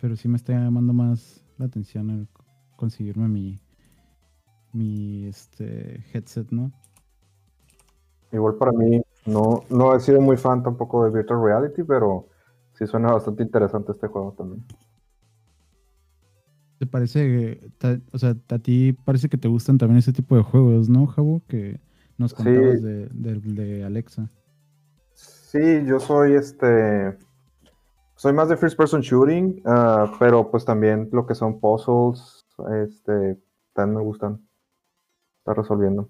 Pero sí me está llamando más la atención el conseguirme mi, mi este, headset, ¿no? Igual para mí, no, no he sido muy fan tampoco de Virtual Reality, pero sí suena bastante interesante este juego también. ¿Te parece, o sea, a ti parece que te gustan también ese tipo de juegos, ¿no, Jabo? Que nos contabas de, Alexa. Sí, yo soy este. Soy más de first person shooting, ah, pero pues también lo que son puzzles, este, también me gustan. Está resolviendo.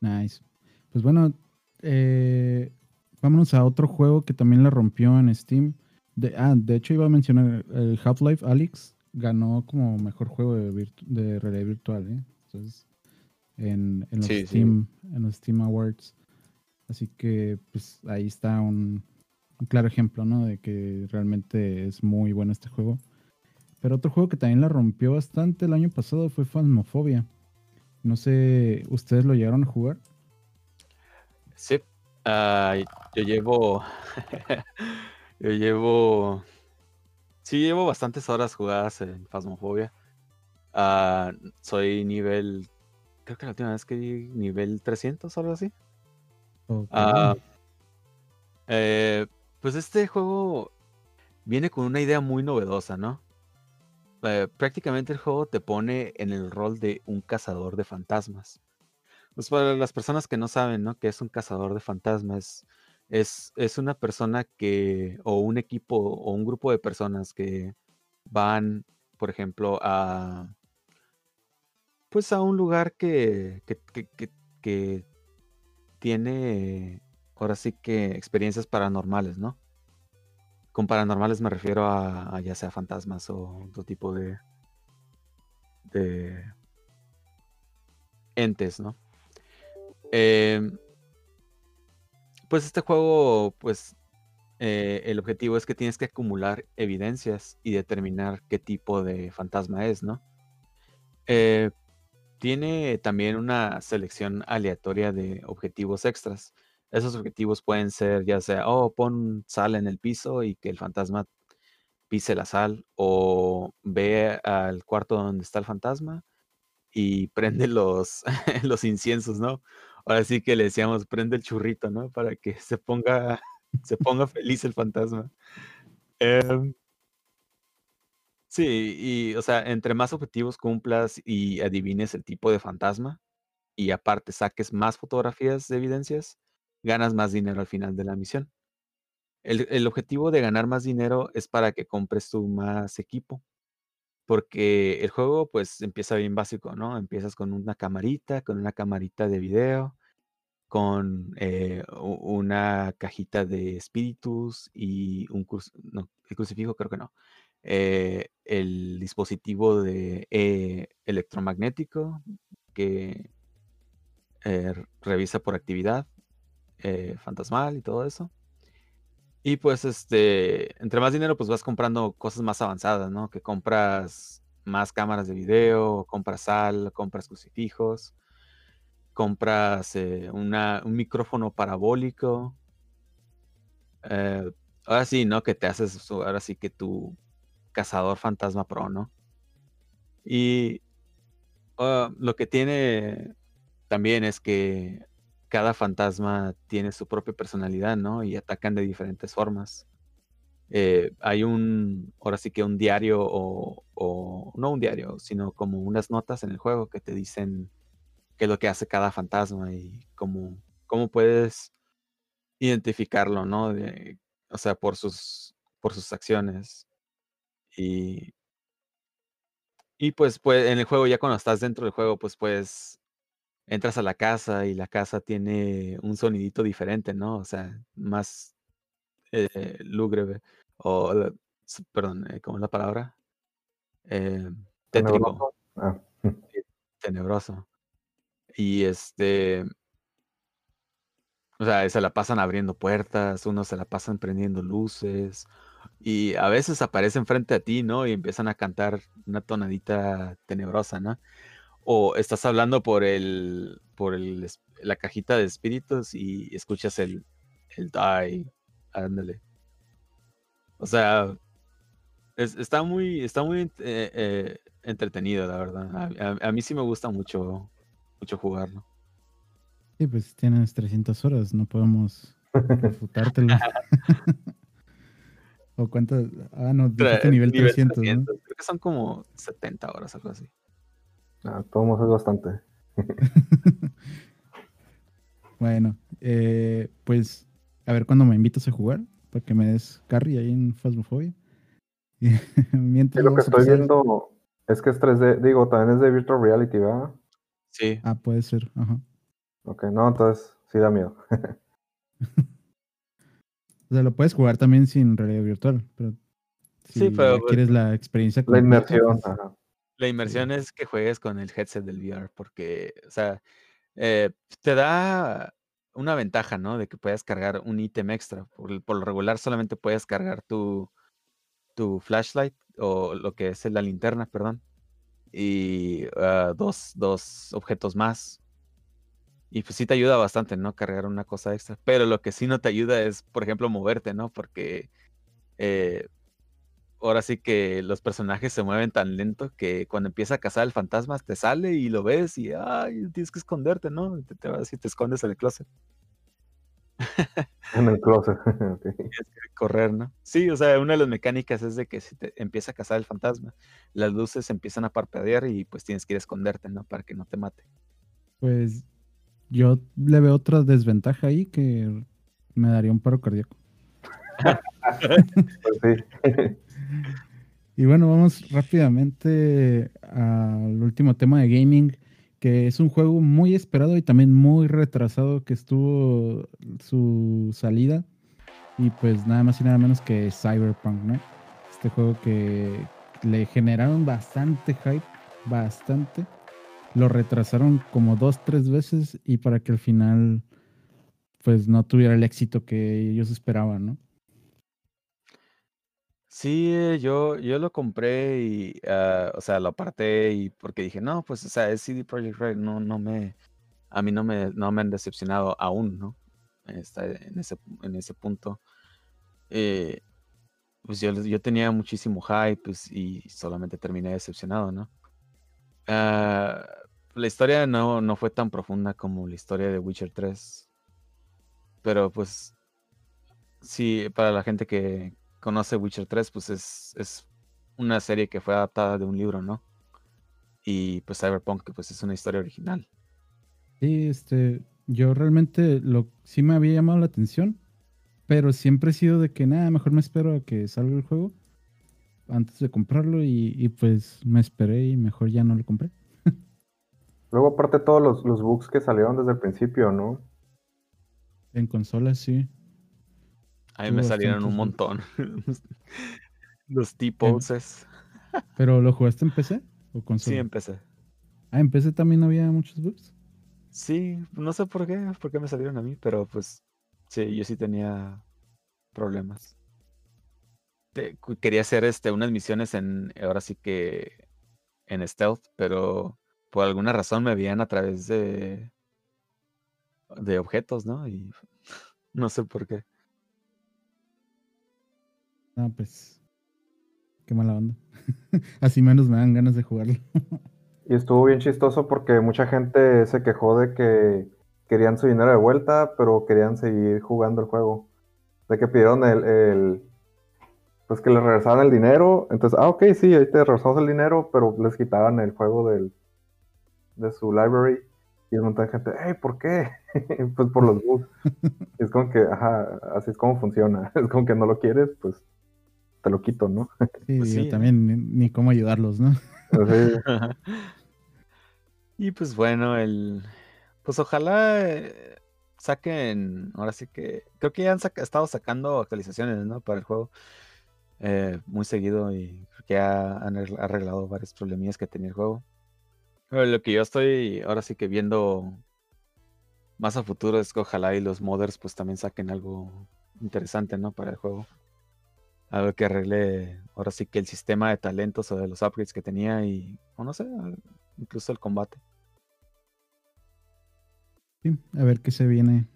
Nice. Pues bueno, eh, vámonos a otro juego que también la rompió en Steam de, ah, de hecho iba a mencionar el Half-Life Alyx ganó como mejor juego de, de realidad virtual, ¿eh? Entonces, en, los Steam, en los Steam Awards. Así que pues ahí está un, claro ejemplo, ¿no? De que realmente es muy bueno este juego. Pero otro juego que también la rompió bastante el año pasado fue Phasmophobia. No sé, ¿ustedes lo llegaron a jugar? Sí, uh, yo llevo Yo llevo. Sí, llevo bastantes horas jugadas en Phasmophobia. Ah, soy nivel. Creo que la última vez que di nivel 300 o algo así. Ah, eh, pues este juego viene con una idea muy novedosa, ¿no? Eh, prácticamente el juego te pone en el rol de un cazador de fantasmas. Pues para las personas que no saben, ¿no? Que es un cazador de fantasmas, es, una persona que, o un equipo, o un grupo de personas que van, por ejemplo, a, pues a un lugar que, que, tiene, ahora sí que experiencias paranormales, ¿no? Con paranormales me refiero a, ya sea fantasmas o otro tipo de, de entes, ¿no? Eh, pues este juego, pues eh, el objetivo es que tienes que acumular evidencias y determinar qué tipo de fantasma es, ¿no? Eh, tiene también una selección aleatoria de objetivos extras. Esos objetivos pueden ser ya sea, oh, pon sal en el piso y que el fantasma pise la sal, o ve al cuarto donde está el fantasma y prende los, los inciensos, ¿no? Ahora sí que le decíamos, prende el churrito, ¿no? Para que se ponga, se ponga feliz el fantasma. Em, sí, y o sea, entre más objetivos cumplas y adivines el tipo de fantasma, y aparte saques más fotografías de evidencias, ganas más dinero al final de la misión. El, el objetivo de ganar más dinero es para que compres tú más equipo. Porque el juego pues empieza bien básico, ¿no? Empiezas con una camarita, con una camarita de video, con eh, una cajita de espíritus y un crucifijo creo que no. Eh, el dispositivo de eh, electromagnético que revisa por actividad fantasmal y todo eso. Y pues, este, entre más dinero, pues vas comprando cosas más avanzadas, ¿no? Que compras más cámaras de video, compras sal, compras crucifijos, compras eh, una, un micrófono parabólico. Eh, ahora sí, ¿no? Que te haces, ahora sí que tu cazador fantasma pro, ¿no? Y ah, lo que tiene también es que cada fantasma tiene su propia personalidad, ¿no? Y atacan de diferentes formas. Eh, hay un, ahora sí que un diario o, no un diario, sino como unas notas en el juego que te dicen qué es lo que hace cada fantasma y cómo, cómo puedes identificarlo, ¿no? o sea, por sus, por sus acciones. Y, y pues, pues en el juego, ya cuando estás dentro del juego, pues puedes entras a la casa y la casa tiene un sonidito diferente, ¿no? O sea, más eh, lúgubre, o, perdón, eh, ¿cómo es la palabra? Eh, tétrico. Ah. Tenebroso. Y este, o sea, se la pasan abriendo puertas, unos se la pasan prendiendo luces, y a veces aparecen frente a ti, ¿no? Y empiezan a cantar una tonadita tenebrosa, ¿no? O estás hablando por el por el, la cajita de espíritus y escuchas el el die, ándale. O sea, está muy está muy eh, eh, entretenido, la verdad. A, mí sí me gusta mucho mucho jugarlo. Sí, pues tienes 300 horas, no podemos refutártelo. ¿O cuánto? Ah, no, dijiste nivel, nivel 300. Creo que son como 70 horas, algo así. Ah, todos es bastante. bueno, eh, pues a ver cuándo me invitas a jugar, para que me des carry ahí en Phasmophobia. Mientras lo que estoy viendo es que es 3D, digo, también es de Virtual Reality, ¿verdad? Sí. Ah, puede ser, ajá. Ok, no, entonces sí da miedo. o sea, lo puedes jugar también sin realidad virtual, pero si sí, pero pues quieres la experiencia La inmersión, pues ajá. La inmersión es que juegues con el headset del VR, porque, o sea, eh, te da una ventaja, ¿no? De que puedas cargar un ítem extra. Por, lo regular solamente puedes cargar tu, tu flashlight o lo que es la linterna, perdón. Y ah, dos, dos objetos más. Y pues sí te ayuda bastante, ¿no? Cargar una cosa extra. Pero lo que sí no te ayuda es, por ejemplo, moverte, ¿no? Porque eh, ahora sí que los personajes se mueven tan lento que cuando empieza a cazar el fantasma te sale y lo ves y ay, tienes que esconderte, ¿no? Te, te vas y te escondes en el closet. En el closet. Tienes que correr, ¿no? Sí, o sea, una de las mecánicas es de que si te empieza a cazar el fantasma, las luces empiezan a parpadear y pues tienes que ir a esconderte, ¿no? Para que no te mate. Pues yo le veo otra desventaja ahí que me daría un paro cardíaco. pues sí. Y bueno, vamos rápidamente al último tema de gaming, que es un juego muy esperado y también muy retrasado que estuvo su salida. Y pues nada más y nada menos que Cyberpunk, ¿no? Este juego que le generaron bastante hype, bastante. Lo retrasaron como dos, tres veces y para que al final pues no tuviera el éxito que ellos esperaban, ¿no? Sí, eh, yo, yo lo compré y, ah, o sea, lo aparté y porque dije, no, pues, o sea, es CD Projekt Red, no, no me, a mí no me, no me han decepcionado aún, ¿no? Está en ese, en ese punto. Eh, pues yo, yo tenía muchísimo hype pues, y solamente terminé decepcionado, ¿no? Ah, la historia no, no fue tan profunda como la historia de Witcher 3, pero pues sí, para la gente que, conoce Witcher 3, pues es, es una serie que fue adaptada de un libro, ¿no? Y pues Cyberpunk, pues es una historia original. Sí, este, yo realmente lo sí me había llamado la atención, pero siempre he sido de que nada, mejor me espero a que salga el juego. antes de comprarlo y, y pues me esperé y mejor ya no lo compré. Luego, aparte, todos los, los bugs que salieron desde el principio, ¿no? En consolas, sí. A mí me salieron un montón. Los T-poses. ¿Pero lo jugaste en PC o consola? Sí, empecé. Ah, en PC también había muchos bugs. Sí, no sé por qué, por qué me salieron a mí, pero pues sí, yo sí tenía problemas. Te- quería hacer este, unas misiones en, ahora sí que en stealth, pero por alguna razón me veían a través de, de objetos, ¿no? Y no sé por qué. Ah, pues. Qué mala onda. Así menos me dan ganas de jugarlo. Y estuvo bien chistoso porque mucha gente se quejó de que querían su dinero de vuelta, pero querían seguir jugando el juego. De que pidieron el, el- pues que les regresaran el dinero. Entonces, ah, ok, sí, ahí te regresamos el dinero, pero les quitaban el juego del, de su library. Y un montón de gente, hey, ¿por qué? pues por los bugs. Es como que, ajá, así es como funciona. Es como que no lo quieres, pues te lo quito, ¿no? Sí, Pues yo sí. también ni, ni cómo ayudarlos, ¿no? Y pues bueno, el pues ojalá eh, saquen, ahora sí que creo que ya han saca- estado sacando actualizaciones, ¿no? Para el juego eh, muy seguido y creo que ya han arregl- arreglado varios problemillas que tenía el juego. Pero lo que yo estoy ahora sí que viendo más a futuro es que ojalá y los modders pues también saquen algo interesante, ¿no? Para el juego. Algo que arregle ahora sí que el sistema de talentos o de los upgrades que tenía y, o no sé, incluso el combate. A ver qué se viene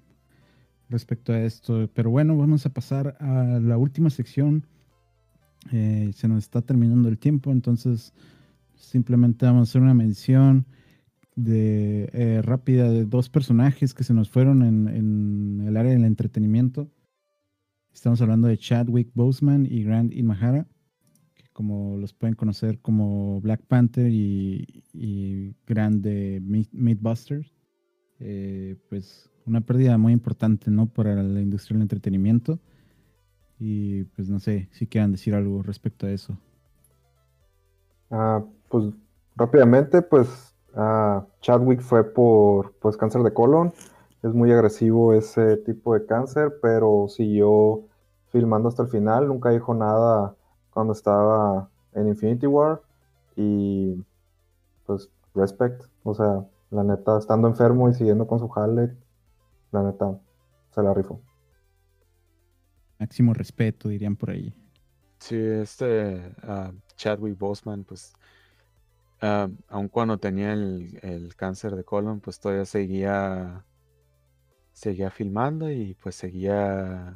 respecto a esto. Pero bueno, vamos a pasar a la última sección. Eh, se nos está terminando el tiempo, entonces simplemente vamos a hacer una mención de eh, rápida de dos personajes que se nos fueron en el área del entretenimiento. Estamos hablando de Chadwick Boseman y Grant Imahara, que como los pueden conocer como Black Panther y, y Grant de eh, pues una pérdida muy importante, ¿no? Para la industria del entretenimiento. Y pues no sé si quieran decir algo respecto a eso. Ah, pues rápidamente, pues ah, Chadwick fue por pues cáncer de colon. Es muy agresivo ese tipo de cáncer, pero siguió filmando hasta el final. Nunca dijo nada cuando estaba en Infinity War. Y pues respect. O sea, la neta, estando enfermo y siguiendo con su jale, la neta, se la rifó. Máximo respeto, dirían por ahí. Sí, este ah, Chadwick Boseman, pues, ah, aun cuando tenía el, el cáncer de colon, pues todavía seguía, seguía filmando y pues seguía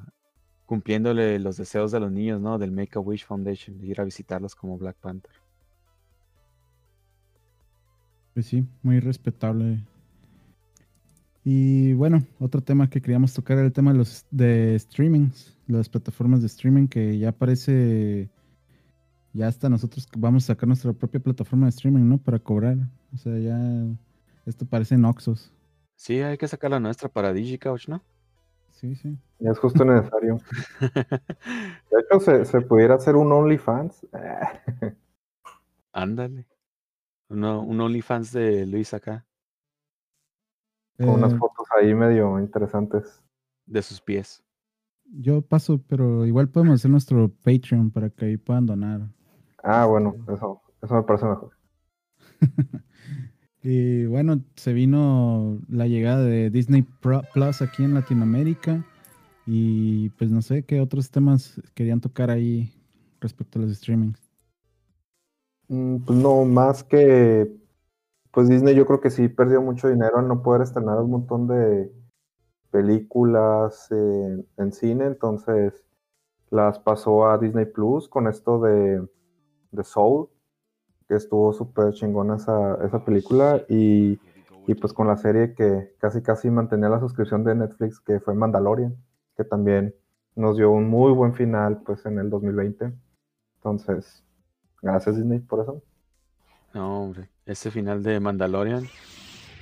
cumpliéndole los deseos de los niños, ¿no? Del Make a Wish Foundation, ir a visitarlos como Black Panther. Pues sí, muy respetable. Y bueno, otro tema que queríamos tocar era el tema de los de streamings, las plataformas de streaming que ya parece, ya hasta nosotros vamos a sacar nuestra propia plataforma de streaming, ¿no? Para cobrar. O sea, ya esto parece Noxos. Sí, hay que sacar la nuestra para DigiCouch, ¿no? Sí, sí. Y es justo necesario. De hecho, se, se pudiera hacer un OnlyFans. Ándale. Uno, un OnlyFans de Luis acá, Con unas Eh, fotos ahí medio interesantes. de sus pies. yo paso, pero igual podemos hacer nuestro Patreon para que ahí puedan donar. Ah, bueno, eso, eso me parece mejor. Y bueno, se vino la llegada de Disney Plus aquí en Latinoamérica. Y pues no sé qué otros temas querían tocar ahí respecto a los streamings. Mm, Pues no, más que, pues Disney yo creo que sí perdió mucho dinero al no poder estrenar un montón de películas en, en cine, entonces las pasó a Disney Plus con esto de, de Soul, estuvo súper chingona esa, esa película, y, y pues con la serie que casi casi mantenía la suscripción de Netflix, que fue Mandalorian, que también nos dio un muy buen final pues en el 2020. Entonces, gracias Disney por eso. No, hombre, ese final de Mandalorian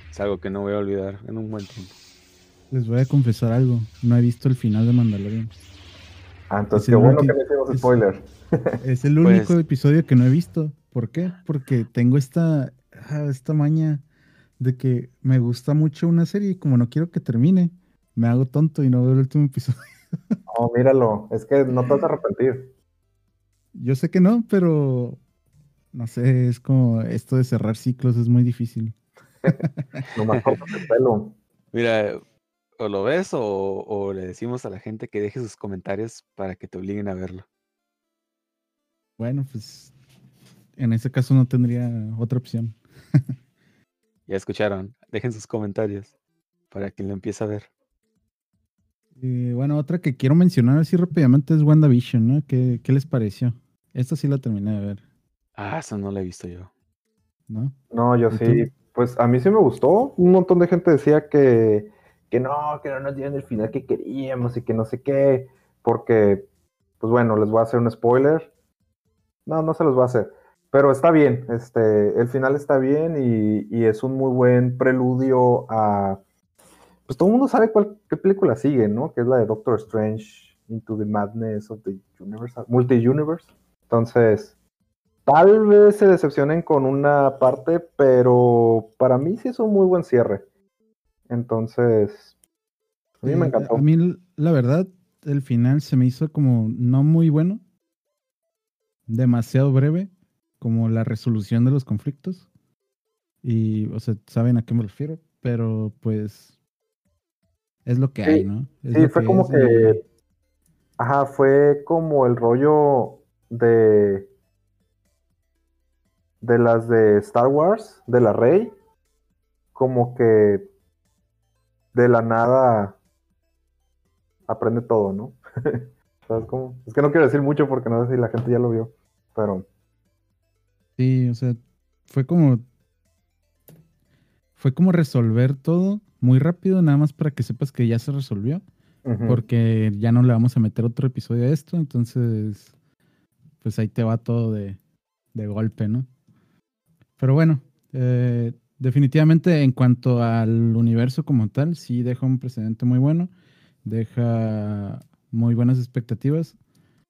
es algo que no voy a olvidar en un buen tiempo. Les voy a confesar algo. No he visto el final de Mandalorian. Ah, entonces Es el qué bueno que no hicimos es- spoiler. Es el Pues- único episodio que no he visto. ¿Por qué? Porque tengo esta, ah, esta maña de que me gusta mucho una serie y como no quiero que termine, me hago tonto y no veo el último episodio. No, míralo, es que no te vas a arrepentir. Yo sé que no, pero no sé, es como esto de cerrar ciclos es muy difícil. Nomás cortas el pelo. Mira, o lo ves o, o le decimos a la gente que deje sus comentarios para que te obliguen a verlo. Bueno, pues en ese caso no tendría otra opción. Ya escucharon, dejen sus comentarios para quien lo empiece a ver. Y bueno, otra que quiero mencionar así rápidamente es WandaVision, ¿no? ¿Qué, qué les pareció? Esta sí la terminé de ver, Ah, eso no lo he visto yo. ¿no? No, yo ¿Y sí, pues a mí sí me gustó. Un montón de gente decía que, que no, que no nos dieron el final que queríamos y que no sé qué, porque, pues bueno, les voy a hacer un spoiler. No, no se los voy a hacer, pero está bien, este, el final está bien y, y es un muy buen preludio a, pues todo el mundo sabe cuál, qué película sigue, ¿no? Que es la de Doctor Strange Into the Madness of the Universe, Multi-Universe. Entonces, Tal vez se decepcionen con una parte, pero para mí sí es un muy buen cierre. Entonces, a mí me encantó. A mí, la verdad, el final se me hizo como no muy bueno, demasiado breve, como la resolución de los conflictos. Y, o sea, saben a qué me refiero, pero pues es lo que Sí, hay, ¿no? Es sí, fue como es que- Ajá, fue como el rollo de de las de Star Wars, de la Rey, como que de la nada aprende todo, ¿no? ¿Sabes cómo? Es que no quiero decir mucho porque no sé si la gente ya lo vio, pero Sí, o sea, fue como. Fue como resolver todo muy rápido, nada más para que sepas que ya se resolvió. Porque ya no le vamos a meter otro episodio a esto, entonces. Pues ahí te va todo de, de golpe, ¿no? Pero bueno, eh, definitivamente en cuanto al universo como tal, sí deja un precedente muy bueno, deja muy buenas expectativas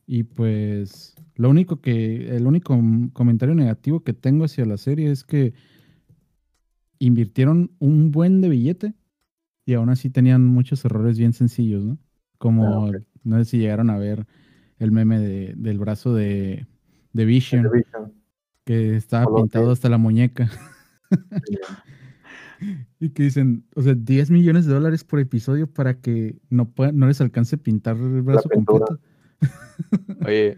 y pues lo único que, el único comentario negativo que tengo hacia la serie es que invirtieron un buen de billete y aún así tenían muchos errores bien sencillos, ¿no? Como, Ah, no sé si llegaron a ver el meme de- del brazo de, de Vision, que estaba pintado hasta la muñeca. Y que dicen, o sea, 10 millones de dólares por episodio para que no, puedan, no les alcance pintar el brazo completo. Oye,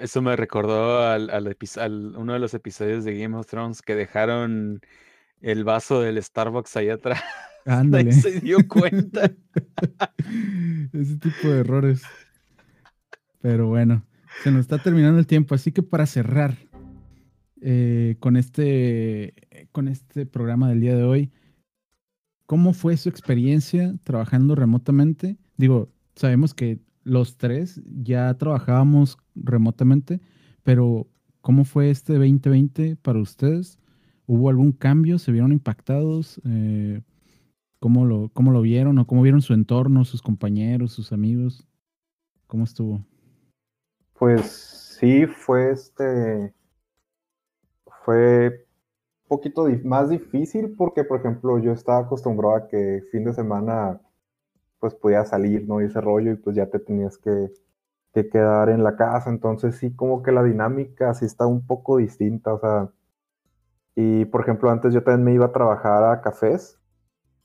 eso me recordó al, al epi- al- uno de los episodios de Game of Thrones que dejaron el vaso del Starbucks ahí atrás. Ándale. Se dio cuenta. Ese tipo de errores. Pero bueno, se nos está terminando el tiempo, así que para cerrar eh, con, este, con este programa del día de hoy, ¿cómo fue su experiencia trabajando remotamente? Digo, sabemos que los tres ya trabajábamos remotamente, pero ¿cómo fue este 2020 para ustedes? ¿Hubo algún cambio? ¿Se vieron impactados? Eh, ¿Cómo lo, cómo lo vieron o cómo vieron su entorno, sus compañeros, sus amigos? ¿Cómo estuvo? Pues sí, fue este. Fue un poquito más difícil porque, por ejemplo, yo estaba acostumbrado a que fin de semana pues podía salir, ¿no? Y ese rollo, y pues ya te tenías que, que quedar en la casa. Entonces sí, como que la dinámica sí está un poco distinta. O sea, y por ejemplo, antes yo también me iba a trabajar a cafés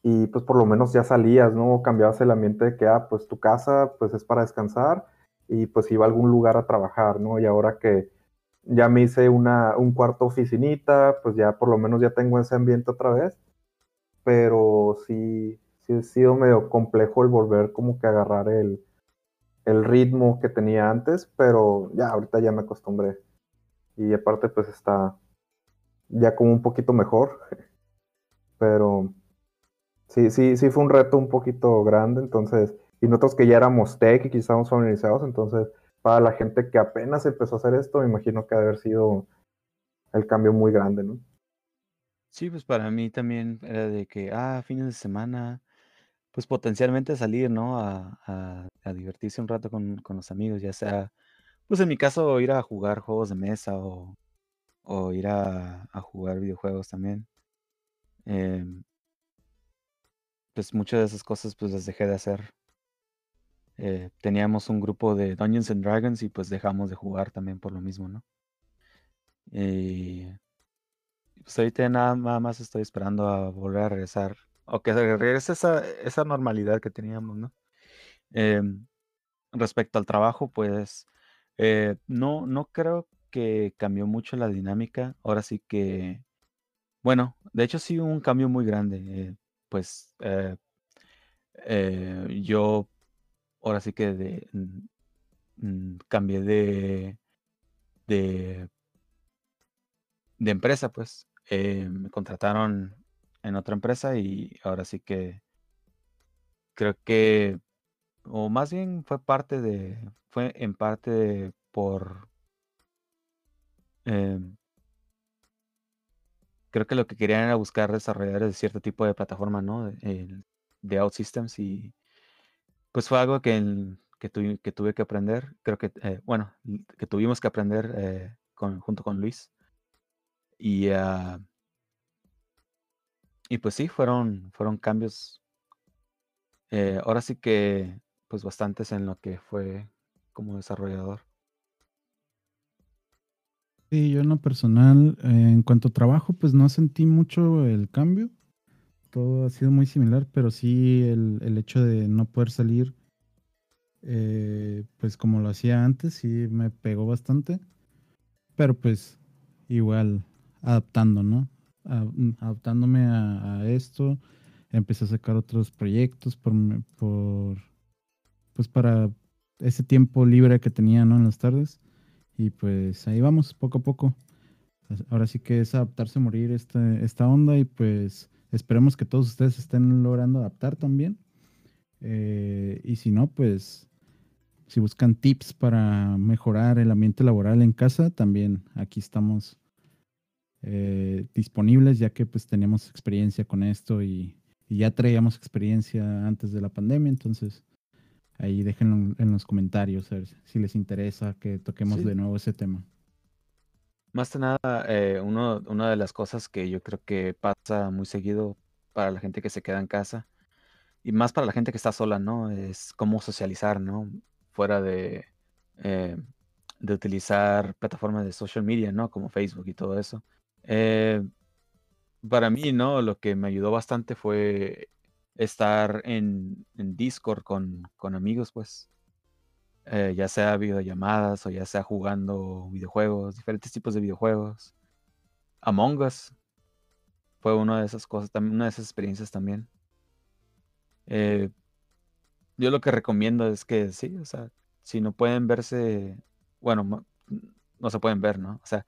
y pues por lo menos ya salías, ¿no? Cambiabas el ambiente de que, ah, pues tu casa pues es para descansar y pues iba a algún lugar a trabajar, ¿no? Y ahora que ya me hice una, un cuarto oficinita, pues ya por lo menos ya tengo ese ambiente otra vez, pero sí, ha sido medio complejo el volver como que agarrar el, el ritmo que tenía antes, pero ya ahorita ya me acostumbré. Y aparte pues está ya como un poquito mejor, pero sí, sí, sí fue un reto un poquito grande, entonces y nosotros que ya éramos tech y que estábamos familiarizados, entonces para la gente que apenas empezó a hacer esto, me imagino que ha de haber sido el cambio muy grande, ¿no? Sí, pues para mí también era de que, ah, fines de semana, pues potencialmente salir, ¿no? A, a- divertirse un rato con, con los amigos, ya sea, pues en mi caso, ir a jugar juegos de mesa o, o ir a, a jugar videojuegos también. Em, pues muchas de esas cosas pues las dejé de hacer. Eh, teníamos un grupo de Dungeons and Dragons y pues dejamos de jugar también por lo mismo, ¿no? Y pues ahorita nada más estoy esperando a volver a regresar, o que regrese esa, esa normalidad que teníamos, ¿no? Em, respecto al trabajo, pues eh, no, no creo que cambió mucho la dinámica. Ahora sí que, bueno, de hecho sí un cambio muy grande. eh, pues eh, yo ahora sí que de, cambié de, de, empresa, pues. me contrataron en otra empresa y ahora sí que creo que, o más bien fue parte de, fue en parte por, em, creo que lo que querían era buscar desarrolladores de cierto tipo de plataforma, ¿no? De, el- de OutSystems y pues fue algo que, en- que, tuve que aprender, creo que, eh, bueno, que tuvimos que aprender eh, con, junto con Luis. Y, ah, y pues sí, fueron, fueron cambios, eh, ahora sí que, pues bastantes en lo que fue como desarrollador. Sí, yo en lo personal, eh, en cuanto a trabajo, pues no sentí mucho el cambio. Todo ha sido muy similar, pero sí el, el hecho de no poder salir, eh, pues como lo hacía antes, sí me pegó bastante. Pero pues igual adaptando, ¿no? Mm, adaptándome a, esto, empecé a sacar otros proyectos por, pues para ese tiempo libre que tenía, ¿no? En las tardes. Y pues ahí vamos, poco a poco. Ahora sí que es adaptarse a morir esta, esta onda y pues esperemos que todos ustedes estén logrando adaptar también. Eh, y si no, pues si buscan tips para mejorar el ambiente laboral en casa, también aquí estamos eh, disponibles ya que pues tenemos experiencia con esto y, y ya traíamos experiencia antes de la pandemia, entonces ahí déjenlo en los comentarios a ver si les interesa que toquemos Sí. de nuevo ese tema. Más que nada, eh, uno, una de las cosas que yo creo que pasa muy seguido para la gente que se queda en casa y más para la gente que está sola, ¿no? Es cómo socializar, ¿no? Fuera de, eh, de utilizar plataformas de social media, ¿no? Como Facebook y todo eso. Eh, para mí, ¿no? Lo que me ayudó bastante fue estar en, Discord con, con amigos, pues. Eh, ya sea videollamadas o ya sea jugando videojuegos, diferentes tipos de videojuegos. Among Us fue una de esas cosas, una de esas experiencias también. Eh, yo lo que recomiendo es que sí, o sea, si no pueden verse, bueno, no se pueden ver, ¿no? O sea,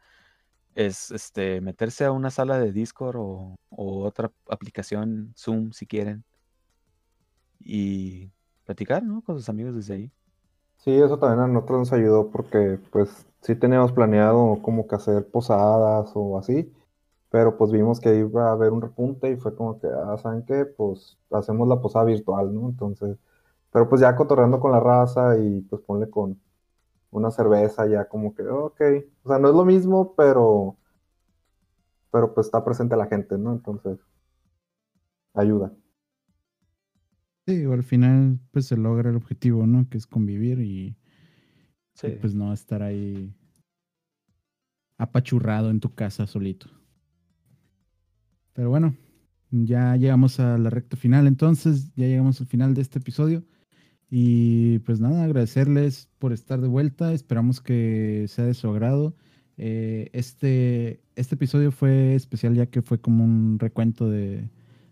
es este meterse a una sala de Discord o, otra aplicación, Zoom si quieren, y platicar, ¿no? Con sus amigos desde ahí. Sí, eso también a nosotros nos ayudó porque pues sí teníamos planeado como que hacer posadas o así, pero pues vimos que iba a haber un repunte y fue como que, ah, ¿saben qué? Pues hacemos la posada virtual, ¿no? Entonces, pero pues ya cotorreando con la raza y pues ponle con una cerveza ya como que, ok, o sea, no es lo mismo, pero, pero pues está presente la gente, ¿no? Entonces, ayuda. Sí, o al final pues se logra el objetivo, ¿no? Que es convivir y, y, Sí. pues no estar ahí apachurrado en tu casa solito. Pero bueno, ya llegamos a la recta final entonces, ya llegamos al final de este episodio. Y pues nada, agradecerles por estar de vuelta, esperamos que sea de su agrado. Eh, este, este episodio fue especial ya que fue como un recuento de,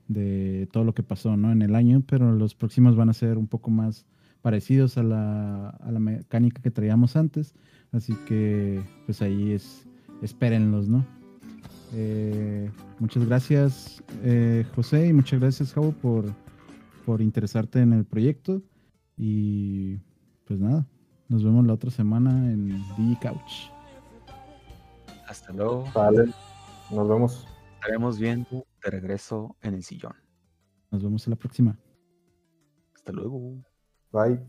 de todo lo que pasó ¿no? en el año, pero los próximos van a ser un poco más parecidos a la, a la mecánica que traíamos antes. Así que pues ahí es, espérenlos, ¿no? Eh, muchas gracias eh, José y muchas gracias Javo por, por interesarte en el proyecto. Y pues nada, nos vemos la otra semana en DigiCouch. Hasta luego. Vale, nos vemos. Estaremos viendo de regreso en el sillón. Nos vemos en la próxima. Hasta luego. Bye.